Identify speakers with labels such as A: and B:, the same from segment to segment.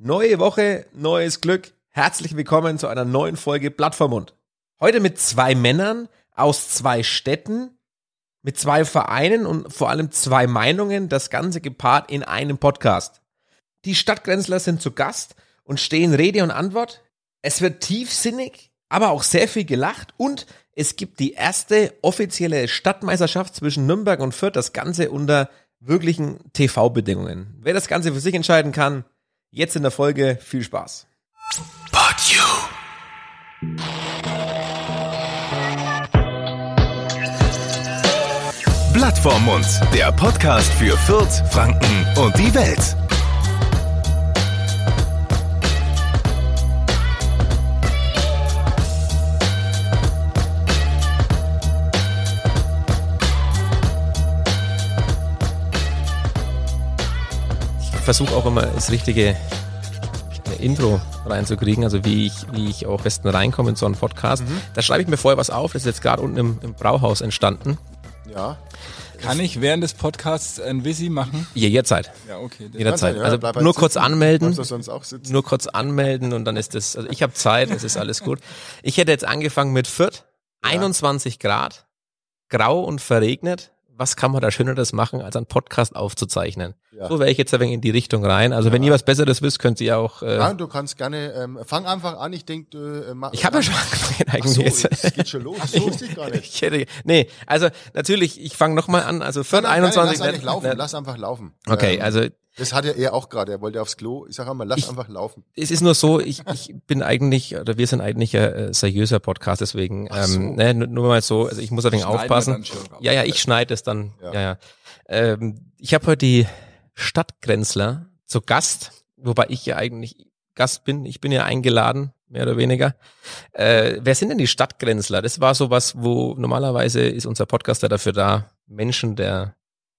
A: Neue Woche, neues Glück. Herzlich willkommen zu einer neuen Folge Plattformund. Heute mit zwei Männern aus zwei Städten, mit zwei Vereinen und vor allem zwei Meinungen, das Ganze gepaart in einem Podcast. Die Stadtgrenzler sind zu Gast und stehen Rede und Antwort. Es wird tiefsinnig, aber auch sehr viel gelacht und es gibt die erste offizielle Stadtmeisterschaft zwischen Nürnberg und Fürth, das Ganze unter wirklichen TV-Bedingungen. Wer das Ganze für sich entscheiden kann, Jetzt in der Folge viel Spaß. But you.
B: Blatt vorm Mund, der Podcast für Fürth, Franken und die Welt.
A: Versuche auch immer das richtige Intro reinzukriegen, also wie ich, wie ich auch besten reinkomme in so einen Podcast. Mhm. Da schreibe ich mir vorher was auf, das ist jetzt gerade unten im, im Brauhaus entstanden.
C: Ja. Kann ich während des Podcasts ein Visi machen?
A: Ja, jederzeit.
C: Ja, okay.
A: Jederzeit. Ja, also halt nur kurz anmelden. Nur kurz anmelden und dann ist das, also ich habe Zeit, es ist alles gut. Ich hätte jetzt angefangen mit Fürth, ja. 21 Grad, grau und verregnet was kann man da Schöneres machen, als einen Podcast aufzuzeichnen? Ja. So wäre ich jetzt ein wenig in die Richtung rein. Also ja. wenn ihr was Besseres wisst, könnt ihr auch.
C: Äh Nein, du kannst gerne. Ähm, fang einfach an. Ich denke, du
A: äh, mach, Ich habe ja schon angefangen eigentlich.
C: Ach so, es geht schon los. So wusste ich gar nicht. ich
A: hätte, nee, also natürlich. Ich fange nochmal an. Also für 21.
C: Lass, laufen, lass einfach laufen.
A: Okay,
C: ähm,
A: also
C: das hat ja er auch gerade. Er wollte aufs Klo. Ich sage einmal, lass
A: ich,
C: einfach laufen.
A: Es ist nur so, ich, ich bin eigentlich, oder wir sind eigentlich ein äh, seriöser Podcast, deswegen, ähm, so. ne, nur, nur mal so, also ich muss ein wenig aufpassen. Ja, ja, ich schneide es dann. Ja, ja. ja. Ähm, ich habe heute die Stadtgrenzler zu Gast, wobei ich ja eigentlich Gast bin. Ich bin ja eingeladen, mehr oder weniger. Äh, wer sind denn die Stadtgrenzler? Das war sowas, wo normalerweise ist unser Podcaster dafür da, Menschen der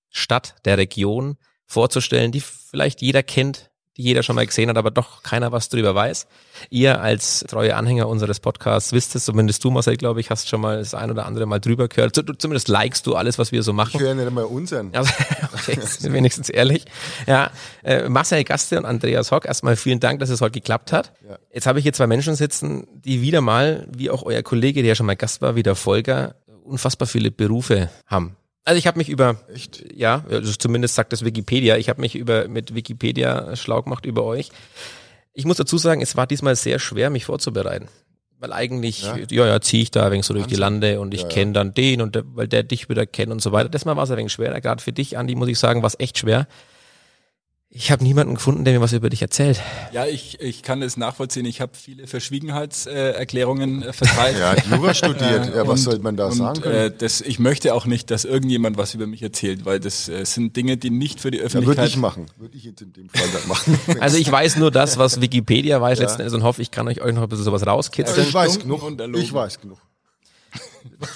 A: Stadt, der Region vorzustellen, die vielleicht jeder kennt, die jeder schon mal gesehen hat, aber doch keiner was drüber weiß. Ihr als treue Anhänger unseres Podcasts wisst es, zumindest du, Marcel, glaube ich, hast schon mal das ein oder andere mal drüber gehört. Zumindest likest du alles, was wir so machen.
C: Ich höre nicht einmal unseren.
A: Also, okay, wenigstens ehrlich. Ja, äh, Marcel Gaste und Andreas Hock, erstmal vielen Dank, dass es heute geklappt hat. Ja. Jetzt habe ich hier zwei Menschen sitzen, die wieder mal, wie auch euer Kollege, der ja schon mal Gast war, wie der Folger, unfassbar viele Berufe haben. Also ich habe mich über,
C: Echt?
A: ja, also zumindest sagt das Wikipedia, ich habe mich über mit Wikipedia schlau gemacht über euch. Ich muss dazu sagen, es war diesmal sehr schwer, mich vorzubereiten. Weil eigentlich, ja, ja, ja ziehe ich da ein wenig so durch die Lande und ich ja, kenne dann den und der, weil der dich wieder kennt und so weiter. Das Mal war es ein wenig schwerer. Gerade für dich, Andi, muss ich sagen, war es echt schwer. Ich habe niemanden gefunden, der mir was über dich erzählt.
C: Ja, ich, ich kann es nachvollziehen. Ich habe viele Verschwiegenheitserklärungen äh, verteilt.
A: ja, Jura studiert. Ja, was
C: und,
A: soll man da
C: und,
A: sagen
C: können? Äh, das, ich möchte auch nicht, dass irgendjemand was über mich erzählt, weil das äh, sind Dinge, die nicht für die Öffentlichkeit...
A: Ja, würde ich machen. Würde ich jetzt in dem Fall dann machen. also ich weiß nur das, was Wikipedia weiß ja. letzten Endes und hoffe, ich kann euch, euch noch ein bisschen sowas rauskitzeln.
C: ich weiß genug. Ich weiß genug.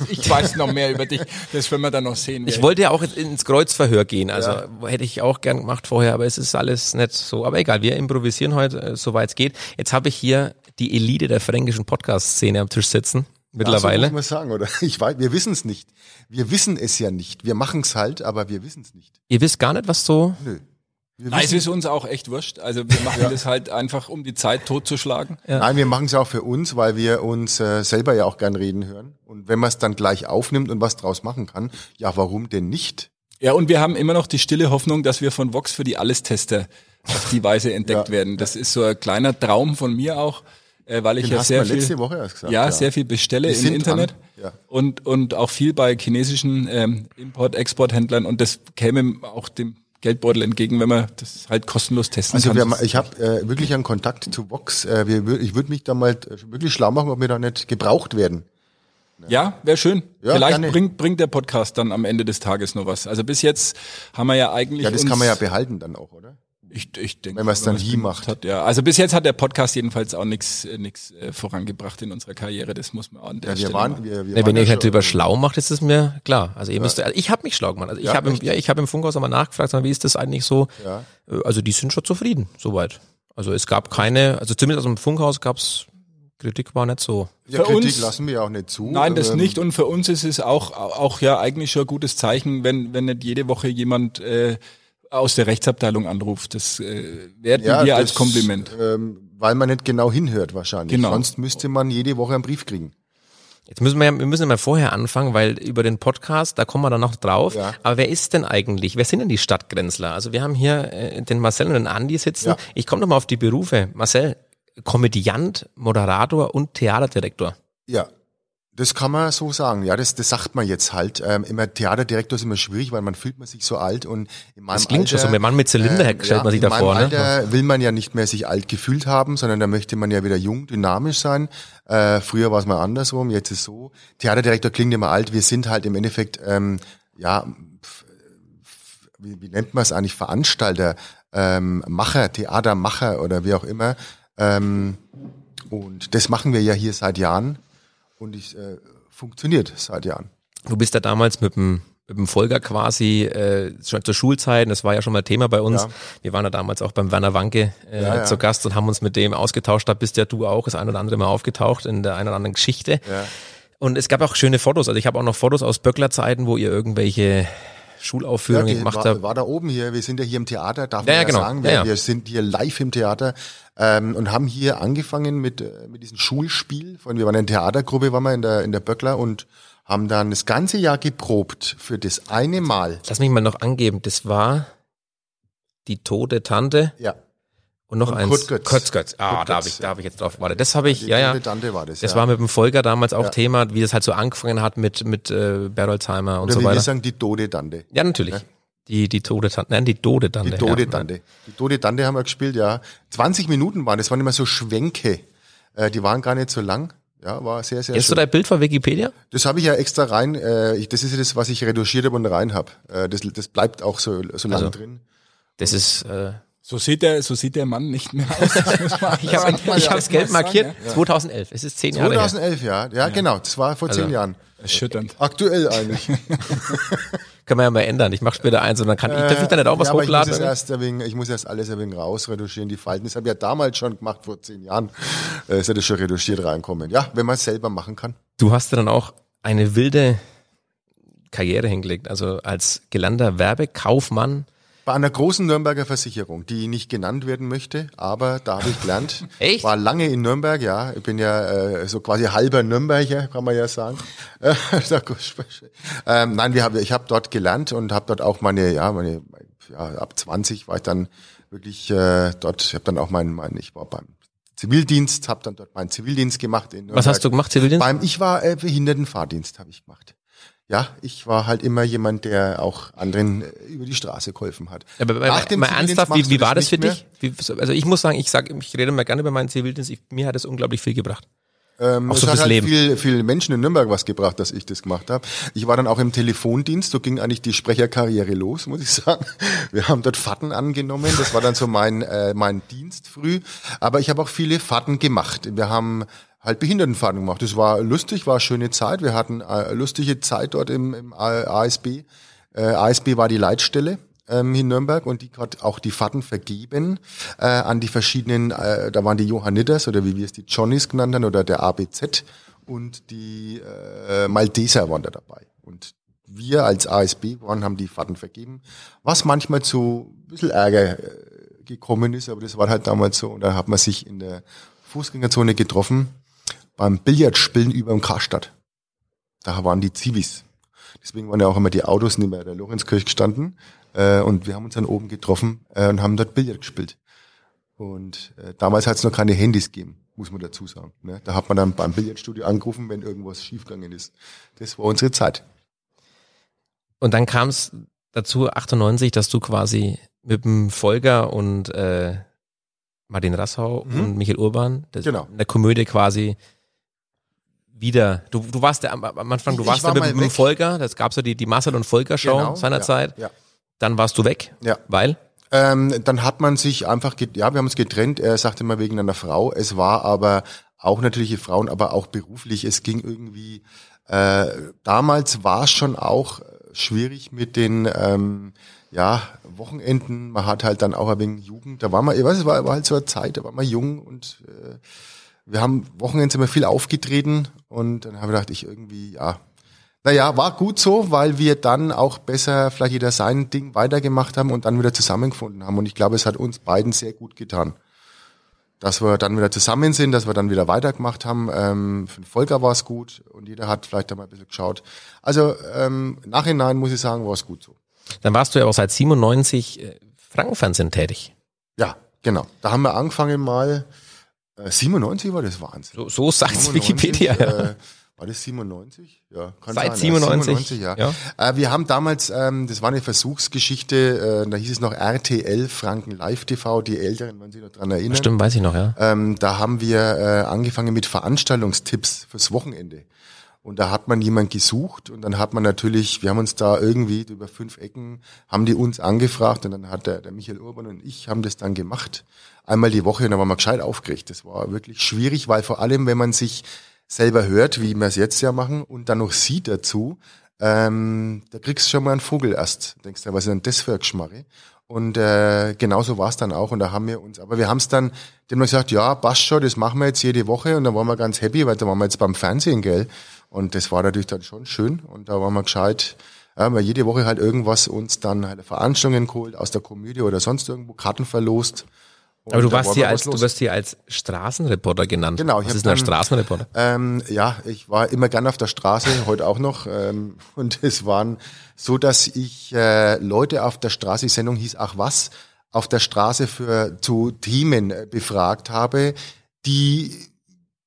C: Ich weiß noch mehr über dich, das werden wir dann noch sehen.
A: Ich wollte ja auch ins Kreuzverhör gehen, also ja. hätte ich auch gern gemacht vorher, aber es ist alles nicht so. Aber egal, wir improvisieren heute, äh, soweit es geht. Jetzt habe ich hier die Elite der fränkischen Podcast-Szene am Tisch sitzen. Mittlerweile. Ja,
C: so muss man sagen, oder? Ich weiß, wir wissen es nicht. Wir wissen es ja nicht. Wir machen es halt, aber wir wissen es nicht.
A: Ihr wisst gar nicht, was so.
C: Nö. Nein, es ist uns auch echt wurscht. Also wir machen ja. das halt einfach, um die Zeit totzuschlagen. Ja. Nein, wir machen es auch für uns, weil wir uns äh, selber ja auch gern reden hören. Und wenn man es dann gleich aufnimmt und was draus machen kann, ja, warum denn nicht? Ja, und wir haben immer noch die stille Hoffnung, dass wir von Vox für die Allestester auf die Weise entdeckt ja. werden. Das ist so ein kleiner Traum von mir auch, äh, weil ich Den ja sehr viel, gesagt, ja, ja, sehr viel bestelle im Internet ja. und und auch viel bei chinesischen ähm, Import-Export-Händlern und das käme auch dem Geldbeutel entgegen, wenn man das halt kostenlos testen
A: also
C: kann.
A: Also ich habe äh, wirklich einen Kontakt zu Vox. Äh, wir, ich würde mich da mal äh, wirklich schlau machen, ob wir da nicht gebraucht werden.
C: Ja, wäre schön. Ja, Vielleicht bringt, bringt der Podcast dann am Ende des Tages noch was. Also bis jetzt haben wir ja eigentlich.
A: Ja, das kann man ja behalten dann auch, oder?
C: Ich, ich denke,
A: wenn man es dann hier macht.
C: Hat, ja. Also bis jetzt hat der Podcast jedenfalls auch nichts äh, nix, äh, vorangebracht in unserer Karriere. Das muss man an der
A: ja, wir Stelle waren, wir, wir ja, Wenn ihr euch halt drüber schlau macht, ist es mir klar. Also ihr ja. müsst, also ich habe mich schlau gemacht. Also ich ja, habe im, ja, ich habe im Funkhaus einmal nachgefragt, wie ist das eigentlich so? Ja. Äh, also die sind schon zufrieden, soweit. Also es gab keine, also zumindest aus dem Funkhaus gab es Kritik war nicht so.
C: Ja, für Kritik uns, lassen wir ja auch nicht zu. Nein, das ähm, nicht. Und für uns ist es auch, auch ja eigentlich schon ein gutes Zeichen, wenn, wenn nicht jede Woche jemand äh, aus der Rechtsabteilung anruft. Das äh, werten ja, wir als Kompliment. Ähm, weil man nicht genau hinhört wahrscheinlich. Genau. Sonst müsste man jede Woche einen Brief kriegen.
A: Jetzt müssen wir, ja, wir müssen mal vorher anfangen, weil über den Podcast, da kommen wir dann noch drauf. Ja. Aber wer ist denn eigentlich, wer sind denn die Stadtgrenzler? Also wir haben hier äh, den Marcel und den Andi sitzen. Ja. Ich komme doch mal auf die Berufe. Marcel, Komödiant, Moderator und Theaterdirektor.
C: Ja, das kann man so sagen, ja, das, das sagt man jetzt halt. Ähm, immer Theaterdirektor ist immer schwierig, weil man fühlt man sich so alt und
A: in meinem das klingt Alter, schon so, ein Mann mit Zylinder ähm, stellt ja, man sich davor. In
C: meinem ne? Alter will man ja nicht mehr sich alt gefühlt haben, sondern da möchte man ja wieder jung, dynamisch sein. Äh, früher war es mal andersrum, jetzt ist so. Theaterdirektor klingt immer alt, wir sind halt im Endeffekt, ähm, ja, wie, wie nennt man es eigentlich, Veranstalter, ähm, Macher, Theatermacher oder wie auch immer. Ähm, und das machen wir ja hier seit Jahren und es äh, funktioniert seit Jahren.
A: Du bist ja damals mit dem mit dem Folger quasi äh, zur Schulzeit, das war ja schon mal Thema bei uns. Ja. Wir waren ja damals auch beim Werner Wanke äh, ja, ja. zu Gast und haben uns mit dem ausgetauscht. Da bist ja du auch das ein oder andere Mal aufgetaucht in der einen oder anderen Geschichte. Und es gab auch schöne Fotos. Also ich habe auch noch Fotos aus Böckler-Zeiten, wo ihr irgendwelche Schulaufführungen ja, gemacht
C: war,
A: habt.
C: War da oben hier, wir sind ja hier im Theater, darf man ja, genau. sagen. Wir, wir, sind hier live im Theater ähm, und haben hier angefangen mit, äh, mit diesem Schulspiel. Von, wir waren in der Theatergruppe, waren wir in der, in der Böckler und haben dann das ganze Jahr geprobt für das eine Mal.
A: Lass mich mal noch angeben, das war die tote Tante.
C: Ja.
A: Und noch und eins.
C: Kurt
A: Götz. Ah, Kurt da habe ich, da habe ich jetzt drauf. Warte, das habe ich, ja, ja.
C: Tante war das,
A: das ja. war mit dem Volker damals auch ja. Thema, wie das halt so angefangen hat mit, mit äh, Berolzheimer und Oder so wie weiter. Wir
C: sagen die tote Tante.
A: Ja, natürlich. Ja. Die, die Tode Tante, nein, die Tode Tante.
C: Die Tode Tante. Ja. Die Tode Tante haben wir gespielt, ja. 20 Minuten waren, das waren immer so Schwenke. Äh, die waren gar nicht so lang. Ja, war sehr, sehr
A: Hast schön. du dein Bild von Wikipedia?
C: Das habe ich ja extra rein. Äh, ich, das ist ja das, was ich retuschiert habe und rein habe. Äh, das, das bleibt auch so, so lang also, drin.
A: Das ist äh,
C: so sieht der, so sieht der Mann nicht mehr aus.
A: ich habe ich ja, gelb markiert. Ja. 2011. Es ist zehn Jahre
C: 2011, her. ja. Ja, genau. Das war vor also, zehn Jahren.
A: Erschütternd.
C: Aktuell eigentlich.
A: Können wir ja mal ändern. Ich mache später eins und dann kann ich, darf ich dann nicht auch was ja, hochladen?
C: Ich muss, erst wegen, ich muss erst alles ein wenig rausretuschieren, die Falten. Das habe ich ja damals schon gemacht, vor zehn Jahren. Äh, ist ja das schon retuschiert reinkommen. Ja, wenn man es selber machen kann.
A: Du hast ja dann auch eine wilde Karriere hingelegt. Also als gelernter Werbekaufmann
C: bei einer großen Nürnberger Versicherung, die nicht genannt werden möchte, aber da habe ich gelernt.
A: Echt?
C: War lange in Nürnberg, ja. Ich bin ja äh, so quasi halber Nürnberger, kann man ja sagen. ähm, nein, wir haben, ich habe dort gelernt und habe dort auch meine, ja, meine, ja, ab 20 war ich dann wirklich äh, dort. Ich habe dann auch mein, mein, ich war beim Zivildienst, habe dann dort meinen Zivildienst gemacht. In
A: Nürnberg. Was hast du gemacht, Zivildienst?
C: Beim, ich war äh, Behindertenfahrdienst, habe ich gemacht ja, ich war halt immer jemand, der auch anderen äh, über die Straße geholfen hat.
A: Aber Nach dem mal ernsthaft, wie, wie war das für dich? Wie, also ich muss sagen, ich sage, ich rede mal gerne über meinen Zivildienst. Ich, mir hat es unglaublich viel gebracht.
C: Ähm, auch so es hat halt Leben. Viel, viel Menschen in Nürnberg was gebracht, dass ich das gemacht habe. Ich war dann auch im Telefondienst, so ging eigentlich die Sprecherkarriere los, muss ich sagen. Wir haben dort Fahrten angenommen, das war dann so mein, äh, mein Dienst früh. Aber ich habe auch viele Fahrten gemacht. Wir haben halt Behindertenfahrten gemacht. Das war lustig, war eine schöne Zeit. Wir hatten eine äh, lustige Zeit dort im, im ASB. Äh, ASB war die Leitstelle ähm, in Nürnberg und die hat auch die Fahrten vergeben äh, an die verschiedenen, äh, da waren die Johanniters oder wie wir es die Johnnies genannt haben oder der ABZ und die äh, Malteser waren da dabei. Und wir als ASB waren, haben die Fahrten vergeben, was manchmal zu ein bisschen Ärger äh, gekommen ist, aber das war halt damals so und da hat man sich in der Fußgängerzone getroffen beim Billardspielen über dem Karstadt. Da waren die Zivis. Deswegen waren ja auch immer die Autos neben der Lorenzkirche gestanden. Äh, und wir haben uns dann oben getroffen äh, und haben dort Billard gespielt. Und äh, damals hat es noch keine Handys gegeben, muss man dazu sagen. Ne? Da hat man dann beim Billardstudio angerufen, wenn irgendwas schiefgegangen ist. Das war unsere Zeit.
A: Und dann kam es dazu, 98, dass du quasi mit dem Volker und äh, Martin Rassau mhm. und Michael Urban, das genau. in der Komödie quasi wieder. Du, du warst der am, Anfang, du warst war da mit, mit dem Volker, das gab's ja die, die Marcel und Volker Show genau, seinerzeit. Ja, ja. Dann warst du weg.
C: Ja.
A: Weil?
C: Ähm, dann hat man sich einfach, ja, wir haben uns getrennt. Er sagte mal wegen einer Frau. Es war aber auch natürliche Frauen, aber auch beruflich. Es ging irgendwie. Äh, damals war es schon auch schwierig mit den ähm, ja, Wochenenden. Man hat halt dann auch ein wenig Jugend. Da war man, ich weiß, es war, war halt so eine Zeit, da war man jung und äh, wir haben Wochenends immer viel aufgetreten und dann habe ich gedacht, ich irgendwie, ja, Naja, war gut so, weil wir dann auch besser vielleicht jeder sein Ding weitergemacht haben und dann wieder zusammengefunden haben. Und ich glaube, es hat uns beiden sehr gut getan. Dass wir dann wieder zusammen sind, dass wir dann wieder weitergemacht haben. Ähm, für den Volker war es gut und jeder hat vielleicht da mal ein bisschen geschaut. Also ähm, nachhinein muss ich sagen, war es gut so.
A: Dann warst du ja auch seit 97 äh, Frankenfernsehen tätig.
C: Ja, genau. Da haben wir angefangen mal, 97 war das Wahnsinn.
A: So, so sagt Wikipedia. Äh,
C: war das 97?
A: Ja, kann Seit sein. 97? 97
C: ja. ja. Äh, wir haben damals, ähm, das war eine Versuchsgeschichte, äh, da hieß es noch RTL Franken Live TV, die Älteren, wenn Sie noch dran erinnern.
A: Stimmt, weiß ich noch, ja.
C: Ähm, da haben wir äh, angefangen mit Veranstaltungstipps fürs Wochenende. Und da hat man jemand gesucht und dann hat man natürlich, wir haben uns da irgendwie über fünf Ecken, haben die uns angefragt und dann hat der, der Michael Urban und ich haben das dann gemacht. Einmal die Woche und dann waren wir gescheit aufgeregt. Das war wirklich schwierig, weil vor allem, wenn man sich selber hört, wie wir es jetzt ja machen, und dann noch sieht dazu, ähm, da kriegst du schon mal einen Vogel erst. Denkst du, was ist denn das für ein Geschmarre? Und äh, genauso war es dann auch. Und da haben wir uns, aber wir haben es dann dem gesagt, ja, passt schon, das machen wir jetzt jede Woche. Und dann waren wir ganz happy, weil da waren wir jetzt beim Fernsehen, gell? Und das war natürlich dann schon schön. Und da waren wir gescheit, ja, haben wir jede Woche halt irgendwas uns dann halt Veranstaltungen geholt, aus der Komödie oder sonst irgendwo Karten verlost.
A: Aber du warst hier als, du wirst hier als Straßenreporter genannt.
C: Genau.
A: Was ist denn ein Straßenreporter?
C: Ähm, ja, ich war immer gern auf der Straße, heute auch noch. Ähm, und es waren so, dass ich äh, Leute auf der Straße, die Sendung hieß Ach was, auf der Straße für zu Themen äh, befragt habe, die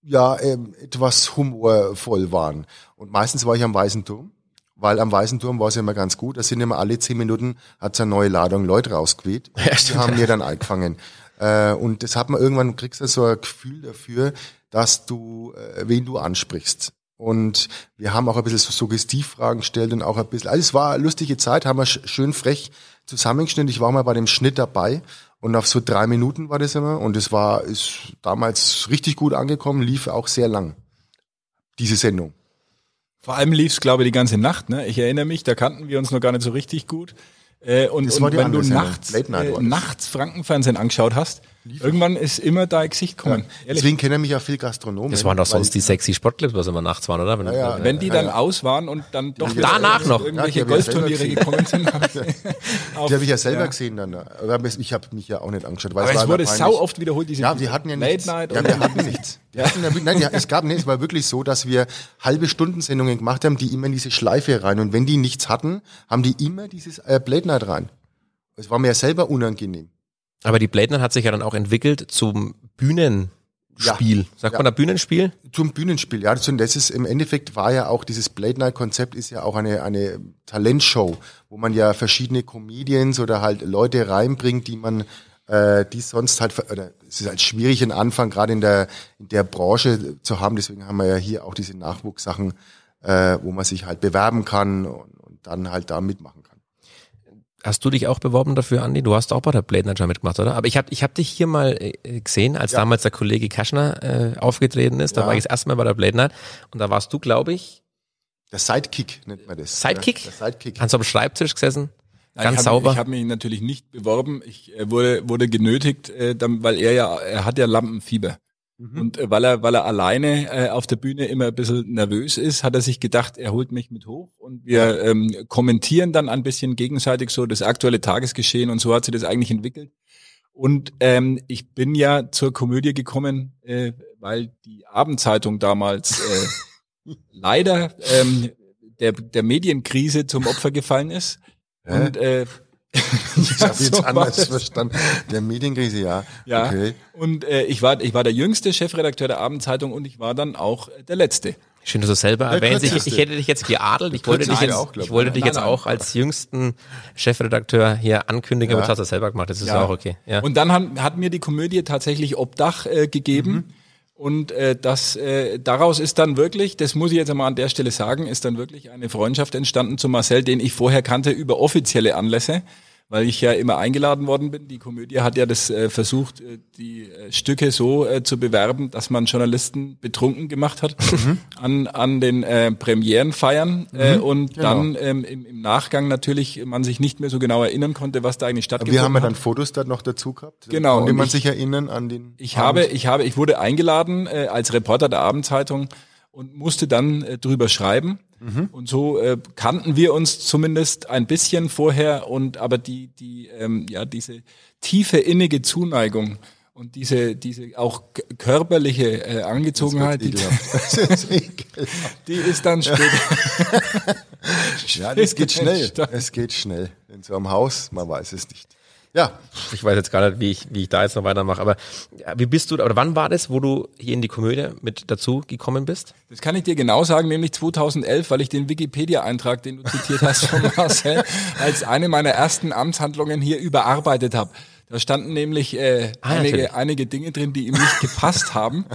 C: ja ähm, etwas humorvoll waren. Und meistens war ich am Weißen Turm weil am Weißen Turm war es ja immer ganz gut. Da sind immer alle zehn Minuten hat's eine neue Ladung Leute rausgeweht. Ja, die haben mir dann eingefangen. Äh, und das hat man irgendwann, kriegst du so ein Gefühl dafür, dass du, äh, wen du ansprichst. Und wir haben auch ein bisschen so Suggestivfragen gestellt und auch ein bisschen, also es war eine lustige Zeit, haben wir schön frech zusammengeschnitten. Ich war mal bei dem Schnitt dabei und auf so drei Minuten war das immer und es war, ist damals richtig gut angekommen, lief auch sehr lang, diese Sendung.
D: Vor allem lief es, glaube ich, die ganze Nacht. Ne? Ich erinnere mich, da kannten wir uns noch gar nicht so richtig gut. Äh, und, und wenn du nachts, äh, nachts Frankenfernsehen angeschaut hast, irgendwann ist immer da Gesicht kommen.
C: Ja. Deswegen kennen mich ja viel Gastronomen.
A: Das waren doch sonst die sexy Sportclips, was immer nachts waren, oder?
D: Wenn, ja, wenn die dann aus waren und dann
A: doch danach noch
D: irgendwelche Golfturniere gekommen sind.
C: die habe ich ja selber gesehen dann. Ich habe mich ja auch nicht angeschaut.
D: Weil Aber es, es wurde sau oft wiederholt,
C: diese Ja, wir hatten ja nichts. Late Night ja, wir hatten nichts. Ja, nein, ja, es gab nichts. Es war wirklich so, dass wir halbe Stundensendungen gemacht haben, die immer in diese Schleife rein. Und wenn die nichts hatten, haben die immer dieses äh, Late Night rein. Es war mir ja selber unangenehm.
A: Aber die Blade Night hat sich ja dann auch entwickelt zum Bühnenspiel. Ja, Sagt ja. man da Bühnenspiel?
C: Zum Bühnenspiel, ja. Das ist im Endeffekt war ja auch dieses Blade Night Konzept ist ja auch eine, eine Talentshow, wo man ja verschiedene Comedians oder halt Leute reinbringt, die man äh, die sonst halt, oder es ist halt schwierig, einen Anfang gerade in der, in der Branche zu haben. Deswegen haben wir ja hier auch diese Nachwuchssachen, äh, wo man sich halt bewerben kann und, und dann halt da mitmachen kann.
A: Hast du dich auch beworben dafür, Andi? Du hast auch bei der Blade Ninja mitgemacht, oder? Aber ich habe ich hab dich hier mal äh, gesehen, als ja. damals der Kollege Kaschner äh, aufgetreten ist. Da ja. war ich das erste Mal bei der Blade Night. Und da warst du, glaube ich.
C: Der Sidekick nennt man das.
A: Sidekick? Ja, der Sidekick. Hast du am Schreibtisch gesessen?
D: Ganz ich hab, sauber. Ich habe mich natürlich nicht beworben. Ich äh, wurde, wurde genötigt, äh, dann, weil er ja, er hat ja Lampenfieber. Mhm. Und äh, weil er, weil er alleine äh, auf der Bühne immer ein bisschen nervös ist, hat er sich gedacht, er holt mich mit hoch und wir ähm, kommentieren dann ein bisschen gegenseitig so das aktuelle Tagesgeschehen und so hat sich das eigentlich entwickelt. Und ähm, ich bin ja zur Komödie gekommen, äh, weil die Abendzeitung damals äh, leider ähm, der, der Medienkrise zum Opfer gefallen ist. Und äh,
C: ich habe jetzt so anders verstanden. Der Medienkrise, ja.
D: Ja. Okay. Und äh, ich war ich war der jüngste Chefredakteur der Abendzeitung und ich war dann auch der letzte.
A: Schön, dass du selber erwähnst. Ich, ich hätte dich jetzt geadelt. Ich wollte dich jetzt, auch, ich wollte dich jetzt auch als jüngsten Chefredakteur hier ankündigen, ja. aber du hast das selber gemacht. Das ist ja. auch okay.
D: Ja. Und dann hat, hat mir die Komödie tatsächlich Obdach äh, gegeben. Mhm. Und äh, das äh, daraus ist dann wirklich, das muss ich jetzt einmal an der Stelle sagen, ist dann wirklich eine Freundschaft entstanden zu Marcel, den ich vorher kannte über offizielle Anlässe weil ich ja immer eingeladen worden bin. Die Komödie hat ja das äh, versucht, äh, die äh, Stücke so äh, zu bewerben, dass man Journalisten betrunken gemacht hat mhm. an, an den äh, Premierenfeiern äh, mhm, und genau. dann ähm, im, im, Nachgang natürlich man sich nicht mehr so genau erinnern konnte, was da eigentlich stattgefunden hat.
C: Wir haben ja dann Fotos dann noch dazu gehabt.
D: Genau.
C: An man sich erinnern an den.
D: Ich Abend. habe, ich habe, ich wurde eingeladen als Reporter der Abendzeitung und musste dann äh, drüber schreiben. Mhm. Und so äh, kannten wir uns zumindest ein bisschen vorher und aber die, die, ähm, ja, diese tiefe innige Zuneigung und diese, diese auch körperliche äh, Angezogenheit, die, die ist dann später.
C: ja, das geht schnell. Es geht schnell. In so einem Haus, man weiß es nicht.
A: Ja. Ich weiß jetzt gar nicht, wie ich, wie ich da jetzt noch weitermache, aber wie bist du, oder wann war das, wo du hier in die Komödie mit dazu gekommen bist?
D: Das kann ich dir genau sagen, nämlich 2011, weil ich den Wikipedia-Eintrag, den du zitiert hast von Marcel, als eine meiner ersten Amtshandlungen hier überarbeitet habe. Da standen nämlich äh, ah, einige, einige Dinge drin, die ihm nicht gepasst haben.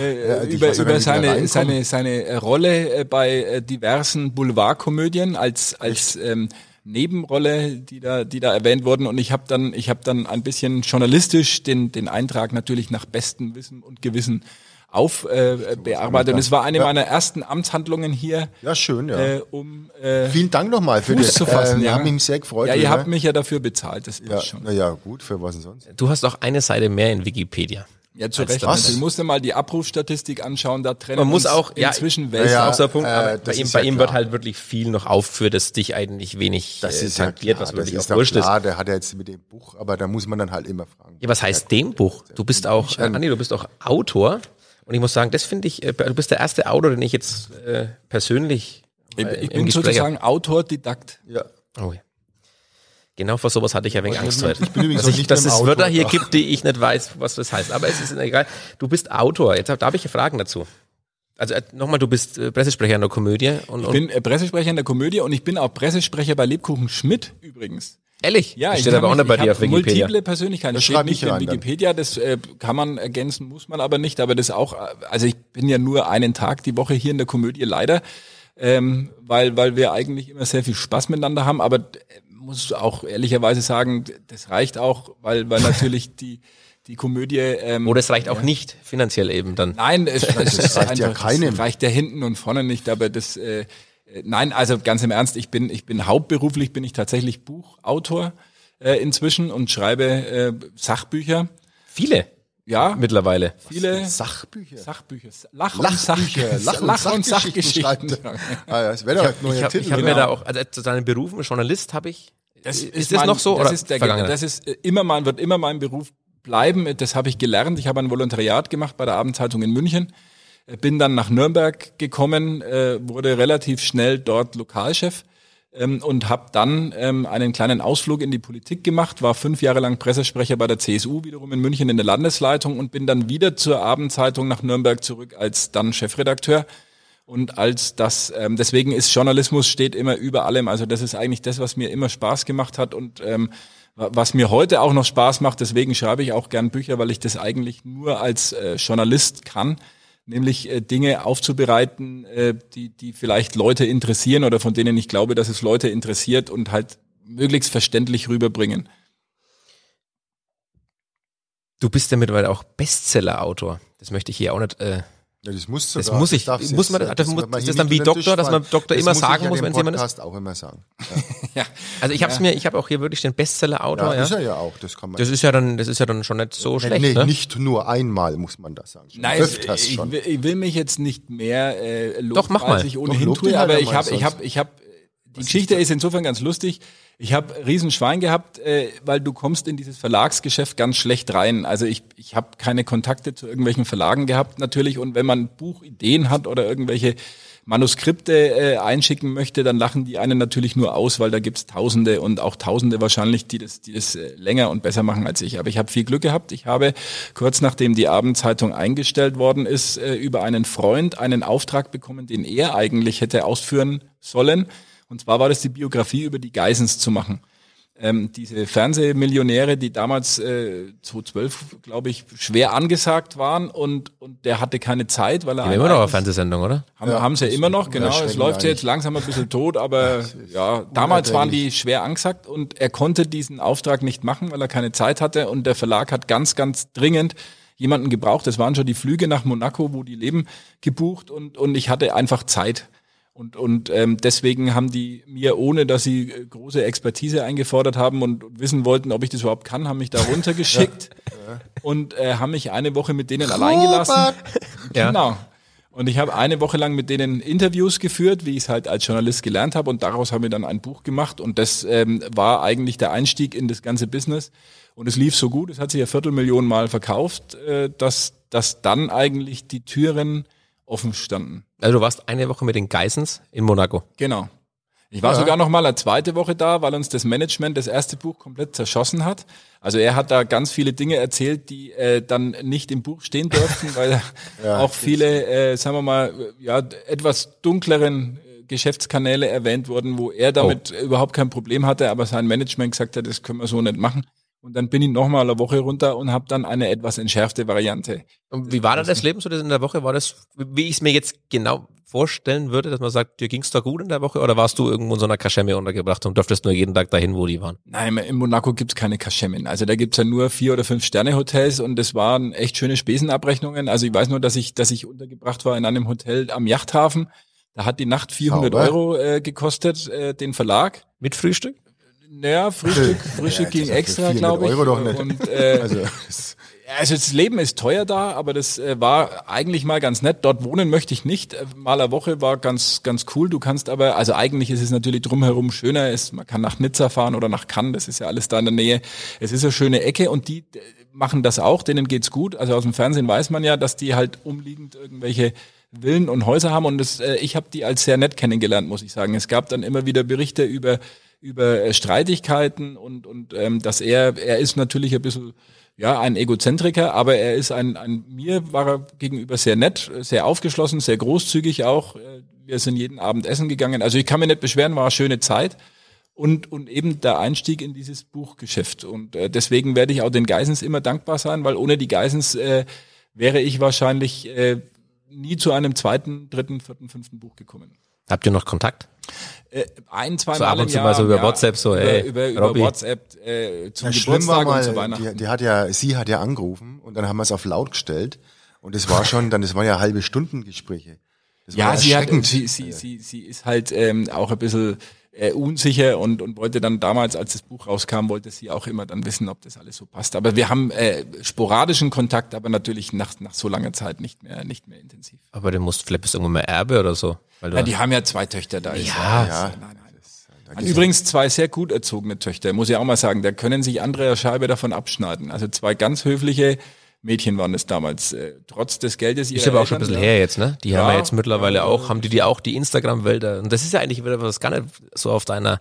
D: Äh, ja, über über seine, seine, seine Rolle äh, bei äh, diversen Boulevardkomödien als, als ähm, Nebenrolle, die da, die da erwähnt wurden. Und ich habe dann, ich habe dann ein bisschen journalistisch den, den Eintrag natürlich nach bestem Wissen und Gewissen auf äh, bearbeitet. Und es war eine ja. meiner ersten Amtshandlungen hier.
C: Ja, schön, ja.
D: Äh, um äh,
C: Vielen Dank nochmal für das.
D: Zu fassen, äh,
C: ja. haben mich sehr gefreut.
D: Ja, ihr habt mich ja dafür bezahlt, das
C: ja, schon. Na ja, gut, für was denn sonst?
A: Du hast auch eine Seite mehr in Wikipedia.
D: Ja, zu Recht. Was? Ich musste mal die Abrufstatistik anschauen, da trennen
A: Man muss auch,
D: inzwischen
A: ja, welche. Ja, außer Punkt, äh, bei ihm, bei ihm wird halt wirklich viel noch aufgeführt, dass dich eigentlich wenig
C: das äh, ist tangiert, ja was wirklich das ist auch wurscht klar, ist. Der hat ja jetzt mit dem Buch, aber da muss man dann halt immer fragen.
A: Ja, was heißt dem Buch? Du bist auch, äh, Andi, du bist auch Autor. Und ich muss sagen, das finde ich, äh, du bist der erste Autor, den ich jetzt äh, persönlich.
D: Äh, ich, ich bin Gespräch sozusagen Autor-Didakt.
A: Ja. Oh ja. Genau vor sowas hatte ich ja wenig Angst heute. Ich bin übrigens dass, ich, dass es Wörter hier gibt, die ich nicht weiß, was das heißt. Aber es ist egal. Du bist Autor. Jetzt da habe ich Fragen dazu. Also äh, nochmal, du bist äh, Pressesprecher in der Komödie.
D: Und, und ich bin äh, Pressesprecher in der Komödie und ich bin auch Pressesprecher bei Lebkuchen Schmidt übrigens.
A: Ehrlich?
D: Ja, ich stehe aber auch nicht bei dir auf Wikipedia. Multiple Persönlichkeiten. Das steht nicht in Wikipedia, das äh, kann man ergänzen, muss man aber nicht. Aber das auch, also ich bin ja nur einen Tag die Woche hier in der Komödie leider, ähm, weil, weil wir eigentlich immer sehr viel Spaß miteinander haben. Aber muss auch ehrlicherweise sagen, das reicht auch, weil, weil natürlich die die Komödie. Ähm,
A: Oder es reicht auch ja. nicht finanziell eben dann.
D: Nein, es, es, es reicht ja keinem. Es reicht ja hinten und vorne nicht, aber das. Äh, äh, nein, also ganz im Ernst, ich bin, ich bin hauptberuflich, bin ich tatsächlich Buchautor äh, inzwischen und schreibe äh, Sachbücher.
A: Viele?
D: Ja.
A: Mittlerweile.
D: Viele
C: Sachbücher.
D: Sachbücher.
C: Lach- und, Sachbücher.
D: Lach- und, Lach und Sachgeschichten.
C: ah, ja, das wäre doch ein neuer
A: Titel. Ich habe mir da auch, also zu seinem Beruf, Journalist habe ich. Das ist, ist das mein, noch so?
D: Das, oder ist der, das ist äh, immer mein, wird immer mein Beruf bleiben. Das habe ich gelernt. Ich habe ein Volontariat gemacht bei der Abendzeitung in München. Bin dann nach Nürnberg gekommen, äh, wurde relativ schnell dort Lokalchef ähm, und habe dann ähm, einen kleinen Ausflug in die Politik gemacht, war fünf Jahre lang Pressesprecher bei der CSU, wiederum in München in der Landesleitung und bin dann wieder zur Abendzeitung nach Nürnberg zurück als dann Chefredakteur. Und als das, ähm, deswegen ist Journalismus steht immer über allem. Also das ist eigentlich das, was mir immer Spaß gemacht hat und ähm, was mir heute auch noch Spaß macht. Deswegen schreibe ich auch gern Bücher, weil ich das eigentlich nur als äh, Journalist kann nämlich äh, Dinge aufzubereiten, äh, die, die vielleicht Leute interessieren oder von denen ich glaube, dass es Leute interessiert und halt möglichst verständlich rüberbringen.
A: Du bist ja mittlerweile auch Bestseller-Autor. Das möchte ich hier auch nicht äh,
C: ja, das muss
A: sogar. Das muss ich, das muss man, das, das, muss, ist das dann wie Doktor, dass man Doktor immer sagen muss, wenn jemand
C: ist? auch immer sagen.
A: Ja. ja. Also ich habe es mir, ich habe auch hier wirklich den Bestseller-Autor.
C: Ja, ja, ist er ja auch. Das kann man.
A: Das ist ja dann, das ist ja dann schon nicht so schlecht. Nee,
C: ne? nicht nur einmal muss man das sagen.
D: Schon Nein, ich, schon. Will, ich will mich jetzt nicht mehr äh,
A: loben, Doch, mach mal. als
D: ich ohnehin Doch, tue, aber ich habe, ich habe, ich habe. Die Geschichte ist, ist insofern ganz lustig. Ich habe Riesenschwein gehabt, äh, weil du kommst in dieses Verlagsgeschäft ganz schlecht rein. Also ich, ich habe keine Kontakte zu irgendwelchen Verlagen gehabt natürlich. Und wenn man Buchideen hat oder irgendwelche Manuskripte äh, einschicken möchte, dann lachen die einen natürlich nur aus, weil da gibt's Tausende und auch Tausende wahrscheinlich, die das, die das äh, länger und besser machen als ich. Aber ich habe viel Glück gehabt. Ich habe kurz nachdem die Abendzeitung eingestellt worden ist, äh, über einen Freund einen Auftrag bekommen, den er eigentlich hätte ausführen sollen und zwar war das die Biografie über die Geisens zu machen. Ähm, diese Fernsehmillionäre, die damals äh, 2012, glaube ich, schwer angesagt waren und, und der hatte keine Zeit, weil er...
A: Ja, immer noch eine Fernsehsendung, oder?
D: Haben, ja, haben sie ja immer noch, genau. Es läuft ja jetzt langsam ein bisschen tot, aber ja, damals waren die schwer angesagt und er konnte diesen Auftrag nicht machen, weil er keine Zeit hatte und der Verlag hat ganz, ganz dringend jemanden gebraucht. Das waren schon die Flüge nach Monaco, wo die leben, gebucht und, und ich hatte einfach Zeit. Und, und ähm, deswegen haben die mir, ohne dass sie äh, große Expertise eingefordert haben und wissen wollten, ob ich das überhaupt kann, haben mich da runtergeschickt ja. und äh, haben mich eine Woche mit denen allein gelassen.
A: Ja. Genau.
D: Und ich habe eine Woche lang mit denen Interviews geführt, wie ich es halt als Journalist gelernt habe. Und daraus haben wir dann ein Buch gemacht. Und das ähm, war eigentlich der Einstieg in das ganze Business. Und es lief so gut, es hat sich ja Viertelmillionen Mal verkauft, äh, dass, dass dann eigentlich die Türen offen standen.
A: Also du warst eine Woche mit den Geissens in Monaco.
D: Genau. Ich war ja. sogar noch mal eine zweite Woche da, weil uns das Management das erste Buch komplett zerschossen hat. Also er hat da ganz viele Dinge erzählt, die äh, dann nicht im Buch stehen dürften, weil ja, auch viele, äh, sagen wir mal, ja etwas dunkleren äh, Geschäftskanäle erwähnt wurden, wo er damit oh. überhaupt kein Problem hatte, aber sein Management gesagt hat, das können wir so nicht machen. Und dann bin ich nochmal eine Woche runter und habe dann eine etwas entschärfte Variante.
A: Und wie war da das Leben so das in der Woche? War das, wie ich es mir jetzt genau vorstellen würde, dass man sagt, dir ging's da gut in der Woche oder warst du irgendwo in so einer Kaschemme untergebracht und dürftest nur jeden Tag dahin, wo die waren?
D: Nein, in Monaco gibt's keine Kaschemmen. Also da gibt's ja nur vier oder fünf Sterne Hotels und das waren echt schöne Spesenabrechnungen. Also ich weiß nur, dass ich, dass ich untergebracht war in einem Hotel am Yachthafen. Da hat die Nacht 400 Sauber. Euro äh, gekostet, äh, den Verlag.
A: Mit Frühstück?
D: Naja, Frühstück, Frühstück ja, ging extra, glaube ich. Euro doch nicht. Und, äh, also, also das Leben ist teuer da, aber das äh, war eigentlich mal ganz nett. Dort wohnen möchte ich nicht. Äh, mal eine Woche war ganz ganz cool. Du kannst aber, also eigentlich ist es natürlich drumherum schöner. Ist, man kann nach Nizza fahren oder nach Cannes. Das ist ja alles da in der Nähe. Es ist eine schöne Ecke und die äh, machen das auch. Denen geht's gut. Also aus dem Fernsehen weiß man ja, dass die halt umliegend irgendwelche Villen und Häuser haben und das, äh, ich habe die als sehr nett kennengelernt, muss ich sagen. Es gab dann immer wieder Berichte über über äh, Streitigkeiten und, und ähm, dass er, er ist natürlich ein bisschen ja, ein Egozentriker, aber er ist ein, ein mir war er gegenüber sehr nett, sehr aufgeschlossen, sehr großzügig auch. Äh, wir sind jeden Abend essen gegangen. Also ich kann mir nicht beschweren, war eine schöne Zeit. Und, und eben der Einstieg in dieses Buchgeschäft. Und äh, deswegen werde ich auch den Geisens immer dankbar sein, weil ohne die Geisens äh, wäre ich wahrscheinlich äh, nie zu einem zweiten, dritten, vierten, fünften Buch gekommen.
A: Habt ihr noch Kontakt?
D: Äh, ein, zwei
A: so
D: Mal
A: ab und zu mal so über
D: ja,
A: WhatsApp so, ey,
D: über, über, über WhatsApp äh, zum ja, Geburtstag mal, und zu Weihnachten.
C: Die, die, hat ja, sie hat ja angerufen und dann haben wir es auf laut gestellt und es war schon, dann, das waren ja halbe Stunden Gespräche.
D: Das ja, sie hat, sie, sie, sie, sie ist halt ähm, auch ein bisschen äh, unsicher und, und wollte dann damals, als das Buch rauskam, wollte sie auch immer dann wissen, ob das alles so passt. Aber wir haben äh, sporadischen Kontakt, aber natürlich nach, nach so langer Zeit nicht mehr, nicht mehr intensiv.
A: Aber du musst vielleicht bist du irgendwann mal Erbe oder so.
D: Weil ja, die haben ja zwei Töchter da.
A: Ja, ja. ja.
D: Nein, nein. Übrigens zwei sehr gut erzogene Töchter, muss ich auch mal sagen. Da können sich andere Scheibe davon abschneiden. Also zwei ganz höfliche Mädchen waren es damals, äh, trotz des Geldes
A: Ist aber auch schon ein bisschen her jetzt, ne? Die ja, haben ja jetzt mittlerweile ja, auch, haben die die auch die Instagram-Wälder. Und das ist ja eigentlich wieder was gar nicht so auf deiner,